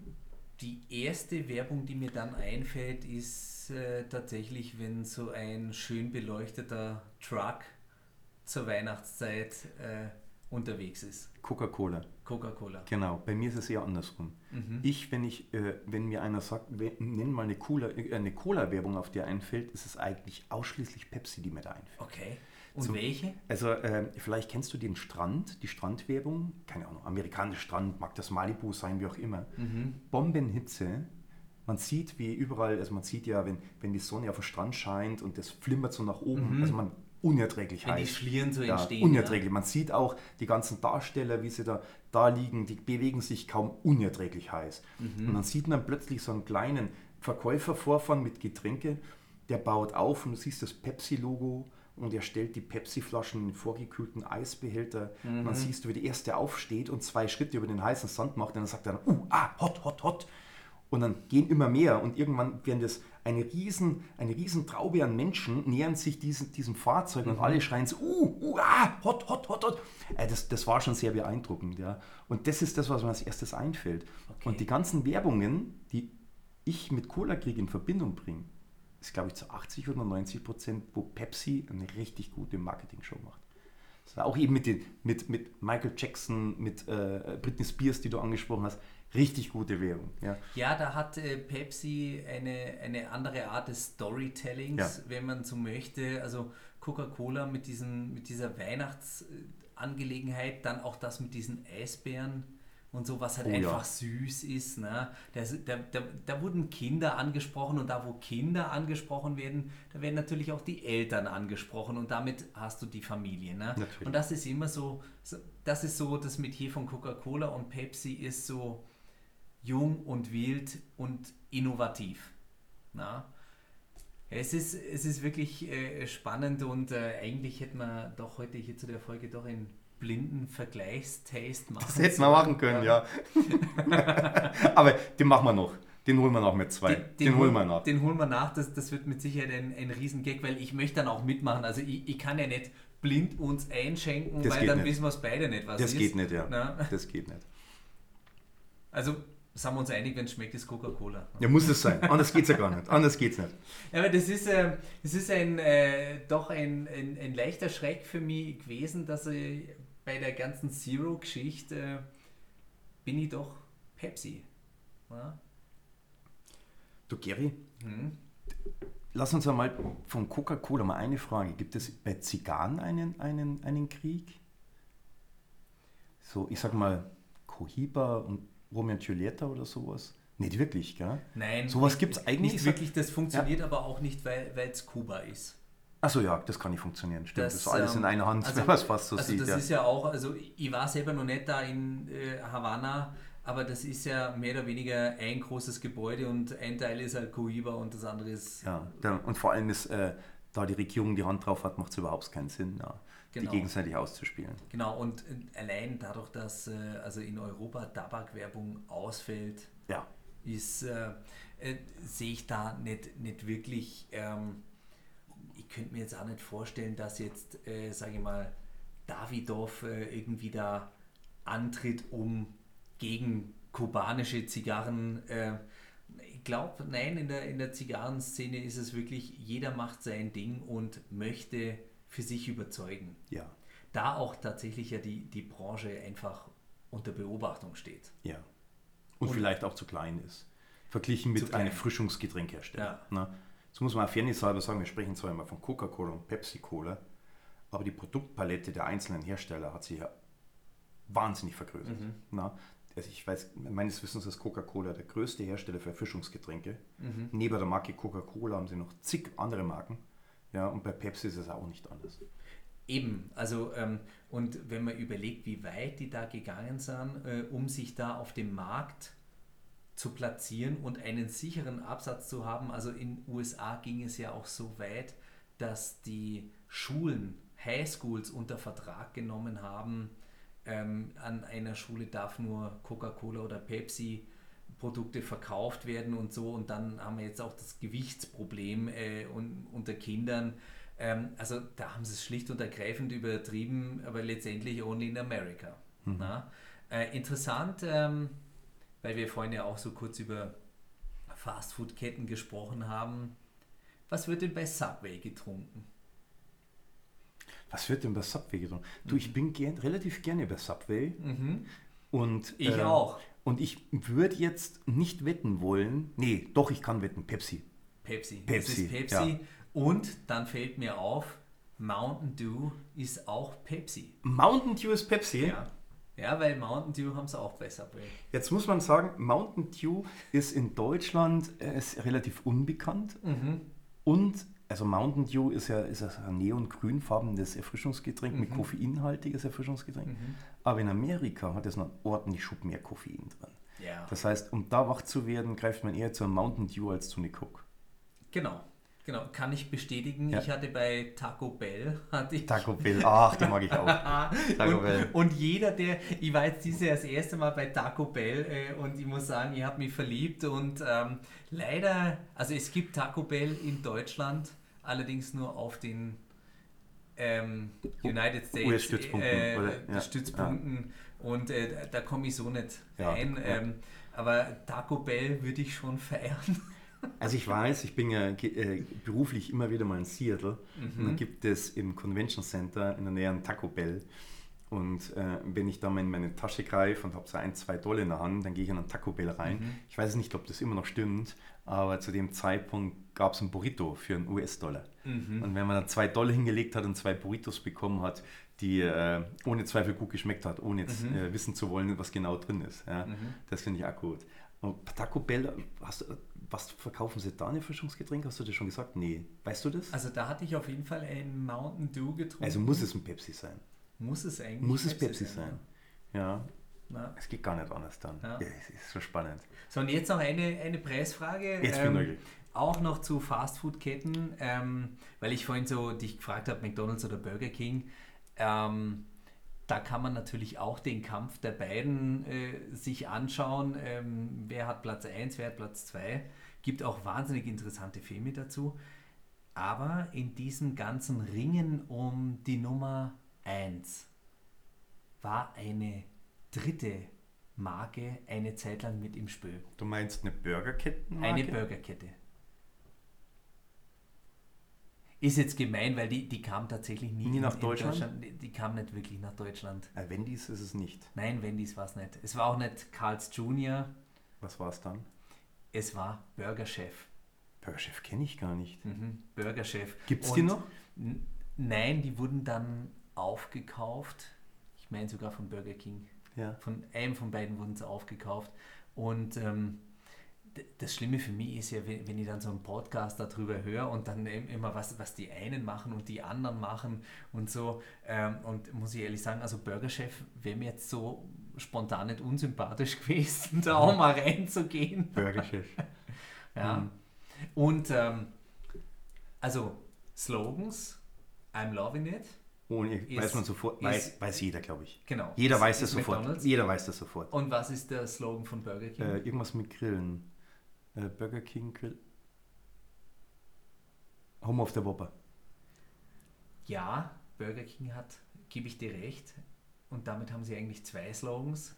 Die erste Werbung, die mir dann einfällt, ist äh, tatsächlich, wenn so ein schön beleuchteter Truck zur Weihnachtszeit äh, unterwegs ist. Coca-Cola. Coca-Cola. Genau, bei mir ist es eher andersrum. Mhm. Ich, wenn ich, äh, wenn mir einer sagt, nenn mal eine Cola, äh, eine Cola-Werbung, auf die einfällt, ist es eigentlich ausschließlich Pepsi, die mir da einfällt. Okay. Und Zum, welche? Also äh, vielleicht kennst du den Strand, die Strandwerbung, keine Ahnung, amerikanischer Strand, mag das Malibu sein, wie auch immer. Mhm. Bombenhitze, man sieht, wie überall, also man sieht ja, wenn, wenn die Sonne auf den Strand scheint und das flimmert so nach oben, mhm. also man unerträglich Wenn heiß. die Schlieren so ja, entstehen. Unerträglich. Ja. Man sieht auch die ganzen Darsteller, wie sie da, da liegen, die bewegen sich kaum unerträglich heiß. Mhm. Und dann sieht man plötzlich so einen kleinen Verkäufer vorfahren mit Getränke, der baut auf und du siehst das Pepsi-Logo und er stellt die Pepsi-Flaschen in den vorgekühlten Eisbehälter. Mhm. Und dann siehst du, wie der erste aufsteht und zwei Schritte über den heißen Sand macht und dann sagt er, uh, ah, hot, hot, hot. Und dann gehen immer mehr und irgendwann werden das eine riesen, eine riesen Traube an Menschen nähern sich diesem, diesem Fahrzeug mhm. und alle schreien so, uh, uh, ah, hot, hot, hot, hot. Äh, das, das war schon sehr beeindruckend. Ja. Und das ist das, was mir als erstes einfällt. Okay. Und die ganzen Werbungen, die ich mit Cola-Krieg in Verbindung bringe, ist, glaube ich, zu 80 oder 90 Prozent, wo Pepsi eine richtig gute Marketing-Show macht. Auch eben mit, den, mit, mit Michael Jackson, mit äh, Britney Spears, die du angesprochen hast richtig gute Währung. Ja, ja da hat äh, Pepsi eine, eine andere Art des Storytellings, ja. wenn man so möchte. Also Coca-Cola mit, mit dieser Weihnachtsangelegenheit, dann auch das mit diesen Eisbären und so, was halt oh, einfach ja. süß ist. Ne? Da, da, da, wurden Kinder angesprochen und da, wo Kinder angesprochen werden, da werden natürlich auch die Eltern angesprochen und damit hast du die Familie. Ne? Und das ist immer so, das ist so das Metier von Coca-Cola und Pepsi ist so, jung und wild und innovativ. Na? Es ist, es ist wirklich äh, spannend und äh, eigentlich hätten wir doch heute hier zu der Folge doch einen blinden Vergleichstaste machen Das hätten wir machen können, ja. ja. Aber den machen wir noch. Den holen wir noch mit zwei. Den, den, den holen wir nach. Den holen wir nach. Das, das wird mit Sicherheit ein, ein Riesengag, weil ich möchte dann auch mitmachen. Also ich, ich kann ja nicht blind uns einschenken, das weil dann nicht. wissen wir es beide nicht, was das ist. Das geht nicht, ja. Na? Das geht nicht. Also sind wir uns einig, wenn es schmeckt, ist Coca-Cola. Ja, muss es sein. Anders geht es ja gar nicht. Anders geht's nicht. Ja, aber das ist, äh, das ist ein, äh, doch ein, ein, ein, leichter Schreck für mich gewesen, dass ich bei der ganzen Zero-Geschichte äh, bin ich doch Pepsi. Ja? Du, Gary, hm? lass uns einmal von Coca-Cola mal eine Frage. Gibt es bei Zigarren einen, einen, einen Krieg? So, ich sag mal, Cohiba und Romeo und Julieta oder sowas? Nicht wirklich, gell? Nein. Sowas gibt es eigentlich nicht wirklich. Das funktioniert ja. aber auch nicht, weil es Kuba ist. Achso, ja, das kann nicht funktionieren. Stimmt, das, das ist alles ähm, in einer Hand, also, wenn man es fast so also sieht. Das ja. ist ja auch, also ich war selber noch nicht da in äh, Havanna, aber das ist ja mehr oder weniger ein großes Gebäude und ein Teil ist halt Coiba und das andere ist. Ja, und vor allem ist, äh, da die Regierung die Hand drauf hat, macht es überhaupt keinen Sinn. Ja genau. die gegenseitig auszuspielen. Genau, und äh, allein dadurch, dass äh, also in Europa Tabakwerbung ausfällt, ja. ist, äh, äh, sehe ich da nicht, nicht wirklich, ähm, ich könnte mir jetzt auch nicht vorstellen, dass jetzt, äh, sage ich mal, Davidoff äh, irgendwie da antritt, um gegen kubanische Zigarren ich glaube, nein, in der, in der Zigarrenszene ist es wirklich, jeder macht sein Ding und möchte für sich überzeugen. Ja. Da auch tatsächlich ja die, die Branche einfach unter Beobachtung steht. Ja. Und, und vielleicht auch zu klein ist. Verglichen mit einem Frischungsgetränkhersteller. Ja. Ne? Jetzt muss man auf fairnesshalber sagen, wir sprechen zwar immer von Coca-Cola und Pepsi-Cola, aber die Produktpalette der einzelnen Hersteller hat sich ja wahnsinnig vergrößert. Mhm. Na, also ich weiß, meines Wissens ist Coca-Cola der größte Hersteller für Erfrischungsgetränke. Mhm. Neben der Marke Coca-Cola haben sie noch zig andere Marken Ja, und bei Pepsi ist es auch nicht anders. Eben, also ähm, und wenn man überlegt, wie weit die da gegangen sind, äh, um sich da auf dem Markt zu platzieren und einen sicheren Absatz zu haben. Also in USA ging es ja auch so weit, dass die Schulen, Highschools unter Vertrag genommen haben, ähm, an einer Schule darf nur Coca-Cola oder Pepsi Produkte verkauft werden und so. Und dann haben wir jetzt auch das Gewichtsproblem äh, un unter Kindern. Ähm, also da haben sie es schlicht und ergreifend übertrieben, aber letztendlich only in America. Mhm. Äh, interessant, ähm, weil wir vorhin ja auch so kurz über Fastfood-Ketten gesprochen haben. Was wird denn bei Subway getrunken? Was wird denn bei Subway getrunken? Du, ich mhm. bin gern, relativ gerne bei Subway. Mhm. Und, ich äh, auch. Und ich würde jetzt nicht wetten wollen. Nee, doch, ich kann wetten. Pepsi. Pepsi. Pepsi. Es ist Pepsi. Ja. Und dann fällt mir auf, Mountain Dew ist auch Pepsi. Mountain Dew ist Pepsi? Ja. Ja, weil Mountain Dew haben sie auch besser. Jetzt muss man sagen, Mountain Dew ist in Deutschland äh, ist relativ unbekannt. Mhm. Und, also Mountain Dew ist ja, ist ja ein neongrünfarbenes Erfrischungsgetränk mhm. mit koffeinhaltiges Erfrischungsgetränk. Mhm. Aber in Amerika hat es noch ordentlich Schub mehr Koffein drin. Ja. Das heißt, um da wach zu werden, greift man eher zu einem Mountain Dew als zu einer Coke. Genau. Genau, kann ich bestätigen. Ja. Ich hatte bei Taco Bell. Hatte ich Taco Bell, ach, den mag ich auch. Taco und, Bell. und jeder, der, ich war jetzt dieses Jahr das erste Mal bei Taco Bell äh, und ich muss sagen, ich habe mich verliebt und ähm, leider, also es gibt Taco Bell in Deutschland, allerdings nur auf den ähm, United States Stützpunkten, äh, ja. Stützpunkten ja. und äh, da komme ich so nicht rein. Ähm, aber Taco Bell würde ich schon feiern. Also ich weiß, ich bin ja äh, beruflich immer wieder mal in Seattle mhm. und dann gibt es im Convention Center in der Nähe ein Taco Bell. Und äh, wenn ich da mal in meine Tasche greife und habe so ein, zwei Dollar in der Hand, dann gehe ich in ein Taco Bell rein. Mhm. Ich weiß nicht, ob das immer noch stimmt, aber zu dem Zeitpunkt gab es ein Burrito für einen US-Dollar. Mhm. Und wenn man dann zwei Dollar hingelegt hat und zwei Burritos bekommen hat, die äh, ohne Zweifel gut geschmeckt hat, ohne jetzt mhm. äh, wissen zu wollen, was genau drin ist. Ja? Mhm. Das finde ich auch gut. Und Taco Bell, hast, was verkaufen sie da, ein Erfrischungsgetränk? Hast du das schon gesagt? Nee. Weißt du das? Also da hatte ich auf jeden Fall ein Mountain Dew getrunken. Also muss es ein Pepsi sein. Muss es eigentlich Muss es Pepsi, Pepsi sein. sein. Ja. Na. Es geht gar nicht anders dann. Ja. ja. es ist so spannend. So, und jetzt noch eine, eine Preisfrage. Jetzt bin ähm, Auch noch zu Fastfood-Ketten, ähm, weil ich vorhin so dich gefragt habe, McDonalds oder Burger King. Ähm, da kann man natürlich auch den Kampf der beiden äh, sich anschauen. Ähm, wer hat Platz 1, wer hat Platz 2. Gibt auch wahnsinnig interessante Filme dazu. Aber in diesem ganzen Ringen um die Nummer 1 war eine dritte Marke eine Zeit lang mit im Spiel. Du meinst eine Burgerkette? Eine Burgerkette. Ist jetzt gemein, weil die, die kam tatsächlich nie, nie nach Deutschland. Deutschland. Die, kam nicht wirklich nach Deutschland. Äh, Wendy's ist es nicht. Nein, Wendy's war es nicht. Es war auch nicht Carl's Jr. Was war es dann? Es war Burger Chef. Burger Chef kenne ich gar nicht. Mhm, Burger Chef. Gibt es die noch? Nein, die wurden dann aufgekauft. Ich meine sogar von Burger King. Ja. Von einem von beiden wurden sie aufgekauft. Und ähm, das Schlimme für mich ist ja, wenn, ich dann so einen Podcast darüber höre und dann immer was, was die einen machen und die anderen machen und so. Ähm, und muss ich ehrlich sagen, also Burgerchef wäre mir jetzt so spontan nicht unsympathisch gewesen, da auch mal reinzugehen. Burgerchef. ja. Mhm. Und ähm, also Slogans, I'm loving it. Ohne, ist, weiß man sofort, weiß, weiß jeder, glaube ich. Genau. Jeder ist, weiß das sofort. McDonald's. Jeder weiß das sofort. Und was ist der Slogan von Burger King? Äh, irgendwas mit Grillen. Äh, Burger King Grill. Home of the Whopper. Ja, Burger King hat, gebe ich dir recht. Und damit haben sie eigentlich zwei Slogans.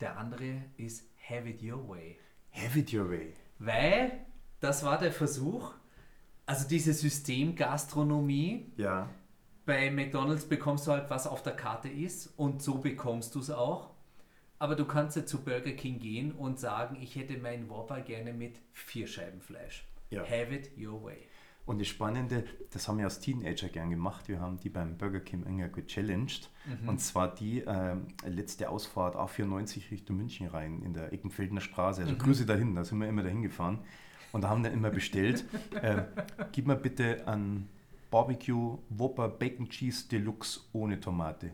Der andere ist Have it your way. Have it your way. Weil das war der Versuch, also diese Systemgastronomie. Ja. Bei McDonalds bekommst du halt, was auf der Karte ist und so bekommst du es auch. Aber du kannst ja zu Burger King gehen und sagen, ich hätte meinen Whopper gerne mit vier Scheiben Fleisch. Ja. Have it your way. Und das Spannende, das haben wir als Teenager gern gemacht. Wir haben die beim Burger King immer gechallenged. Mhm. Und zwar die äh, letzte Ausfahrt A94 Richtung München rein, in der Eckenfeldener Straße. Also mhm. Grüße dahin, da sind wir immer dahin gefahren. Und da haben wir immer bestellt, äh, gib mir bitte einen Barbecue Whopper Bacon Cheese Deluxe ohne Tomate.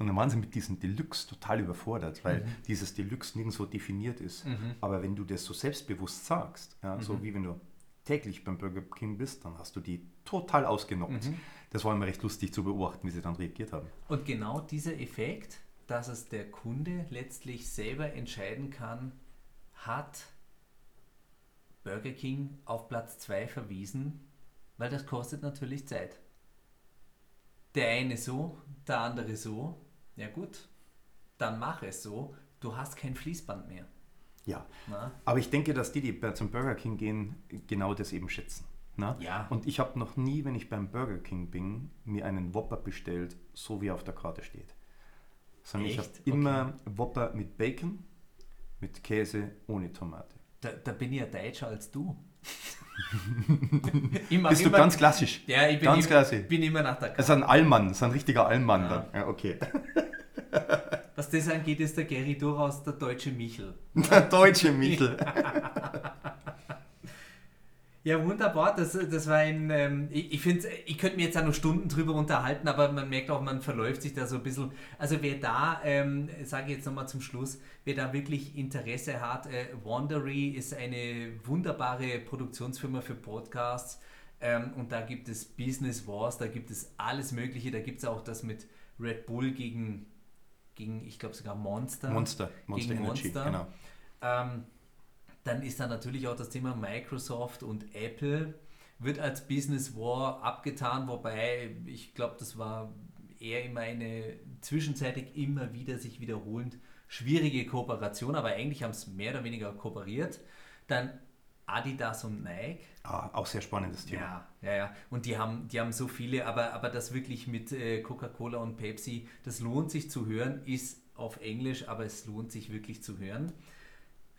Und dann waren sie mit diesem Deluxe total überfordert, weil mhm. dieses Deluxe nirgendwo definiert ist. Mhm. Aber wenn du das so selbstbewusst sagst, ja, mhm. so wie wenn du täglich beim Burger King bist, dann hast du die total ausgenockt. Mhm. Das war immer recht lustig zu beobachten, wie sie dann reagiert haben. Und genau dieser Effekt, dass es der Kunde letztlich selber entscheiden kann, hat Burger King auf Platz 2 verwiesen, weil das kostet natürlich Zeit. Der eine so, der andere so. Ja gut, dann mach es so. Du hast kein Fließband mehr. Ja, Na? aber ich denke, dass die, die zum Burger King gehen, genau das eben schätzen. Na? Ja. Und ich habe noch nie, wenn ich beim Burger King bin, mir einen Whopper bestellt, so wie er auf der Karte steht. Sondern Echt? ich habe immer okay. Whopper mit Bacon, mit Käse, ohne Tomate. Da, da bin ich ja deutscher als du. Bist du ganz klassisch? Ja, ich bin, ganz immer, klassisch. bin immer nach der Karte. Das ist ein Allmann, das ist ein richtiger Allmann. Ja. ja okay. Was das angeht, ist der Gary durchaus der deutsche Michel. Der deutsche Michel. Ja, wunderbar. Das, das war ein. Ähm, ich ich finde, ich könnte mir jetzt auch noch Stunden drüber unterhalten, aber man merkt auch, man verläuft sich da so ein bisschen. Also, wer da, ähm, sage ich jetzt nochmal zum Schluss, wer da wirklich Interesse hat, äh, Wandery ist eine wunderbare Produktionsfirma für Podcasts. Ähm, und da gibt es Business Wars, da gibt es alles Mögliche. Da gibt es auch das mit Red Bull gegen, gegen ich glaube sogar Monster. Monster, Monster gegen Energy, Monster. genau. Ähm, dann ist da natürlich auch das Thema Microsoft und Apple wird als Business War abgetan, wobei ich glaube, das war eher immer eine zwischenzeitlich immer wieder sich wiederholend schwierige Kooperation, aber eigentlich haben es mehr oder weniger kooperiert. Dann Adidas und Nike. Ah, auch sehr spannendes Thema. Ja, ja, ja. Und die haben, die haben so viele, aber, aber das wirklich mit äh, Coca-Cola und Pepsi, das lohnt sich zu hören, ist auf Englisch, aber es lohnt sich wirklich zu hören.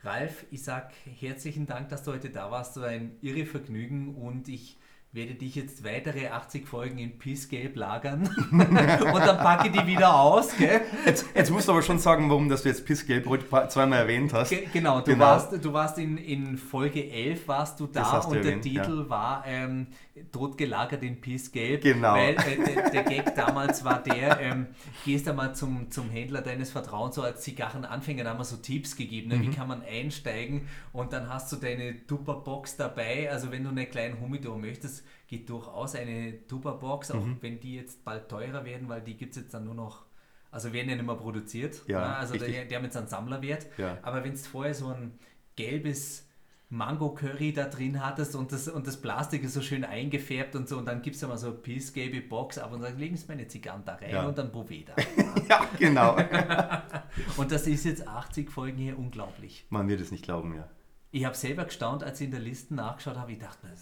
Ralf, ich sage herzlichen Dank, dass du heute da warst. War ein irre Vergnügen und ich werde dich jetzt weitere 80 Folgen in Pissgelb lagern und dann packe die wieder aus. Gell? Jetzt, jetzt, musst du aber schon sagen, warum dass du jetzt Pissgelb heute zweimal erwähnt hast. Ge genau, du genau. warst, du warst in, in Folge 11 warst du da und erwähnt, der Titel ja. war ähm, Totgelagert in Pissgelb. Genau. Weil äh, der, der, Gag damals war der, ähm, gehst einmal zum, zum Händler deines Vertrauens, so als Zigarrenanfänger, da haben wir so Tipps gegeben, ne? mhm. wie kann man einsteigen und dann hast du deine Tupperbox dabei, also wenn du einen kleinen Humidor möchtest, geht durchaus eine Tupperbox, auch mhm. wenn die jetzt bald teurer werden, weil die gibt es jetzt dann nur noch, also werden ja nicht mehr produziert. Ja, ne? Also der, die haben jetzt einen Sammlerwert. Ja. Aber wenn es vorher so ein gelbes Mango-Curry da drin hattest und das, und das Plastik ist so schön eingefärbt und so und dann gibt es mal so eine pissgelbe Box ab und dann legen sie meine Zigarren da rein ja. und dann Boveda. ja, genau. und das ist jetzt 80 Folgen hier unglaublich. Man wird es nicht glauben, ja. Ich habe selber gestaunt, als ich in der Liste nachgeschaut habe, ich dachte mir,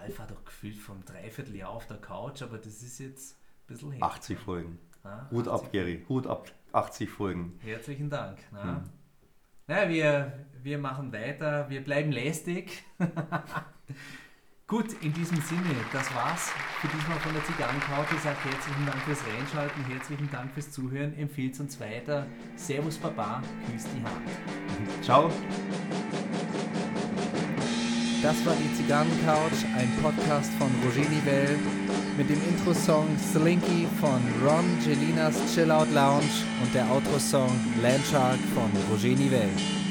Ralf hat doch gefühlt vom Dreivierteljahr auf der Couch, aber das ist jetzt ein bisschen her. 80 Folgen. Ah, Hut 80 ab, Gary. Hut ab. 80 Folgen. Herzlichen Dank. Na? Hm. Na, wir, wir machen weiter. Wir bleiben lästig. Gut, in diesem Sinne, das war's für diesmal von der Zigarrencouch. Ich sage herzlichen Dank fürs Reinschalten, herzlichen Dank fürs Zuhören. Empfiehlt uns weiter. Servus Baba, küsst die Hand. Ciao. Das war die Zigarrencouch, ein Podcast von Roger Nivelle mit dem Intro-Song Slinky von Ron Gelinas Chill Out Lounge und der Outro-Song Landshark von Roger Nivelle.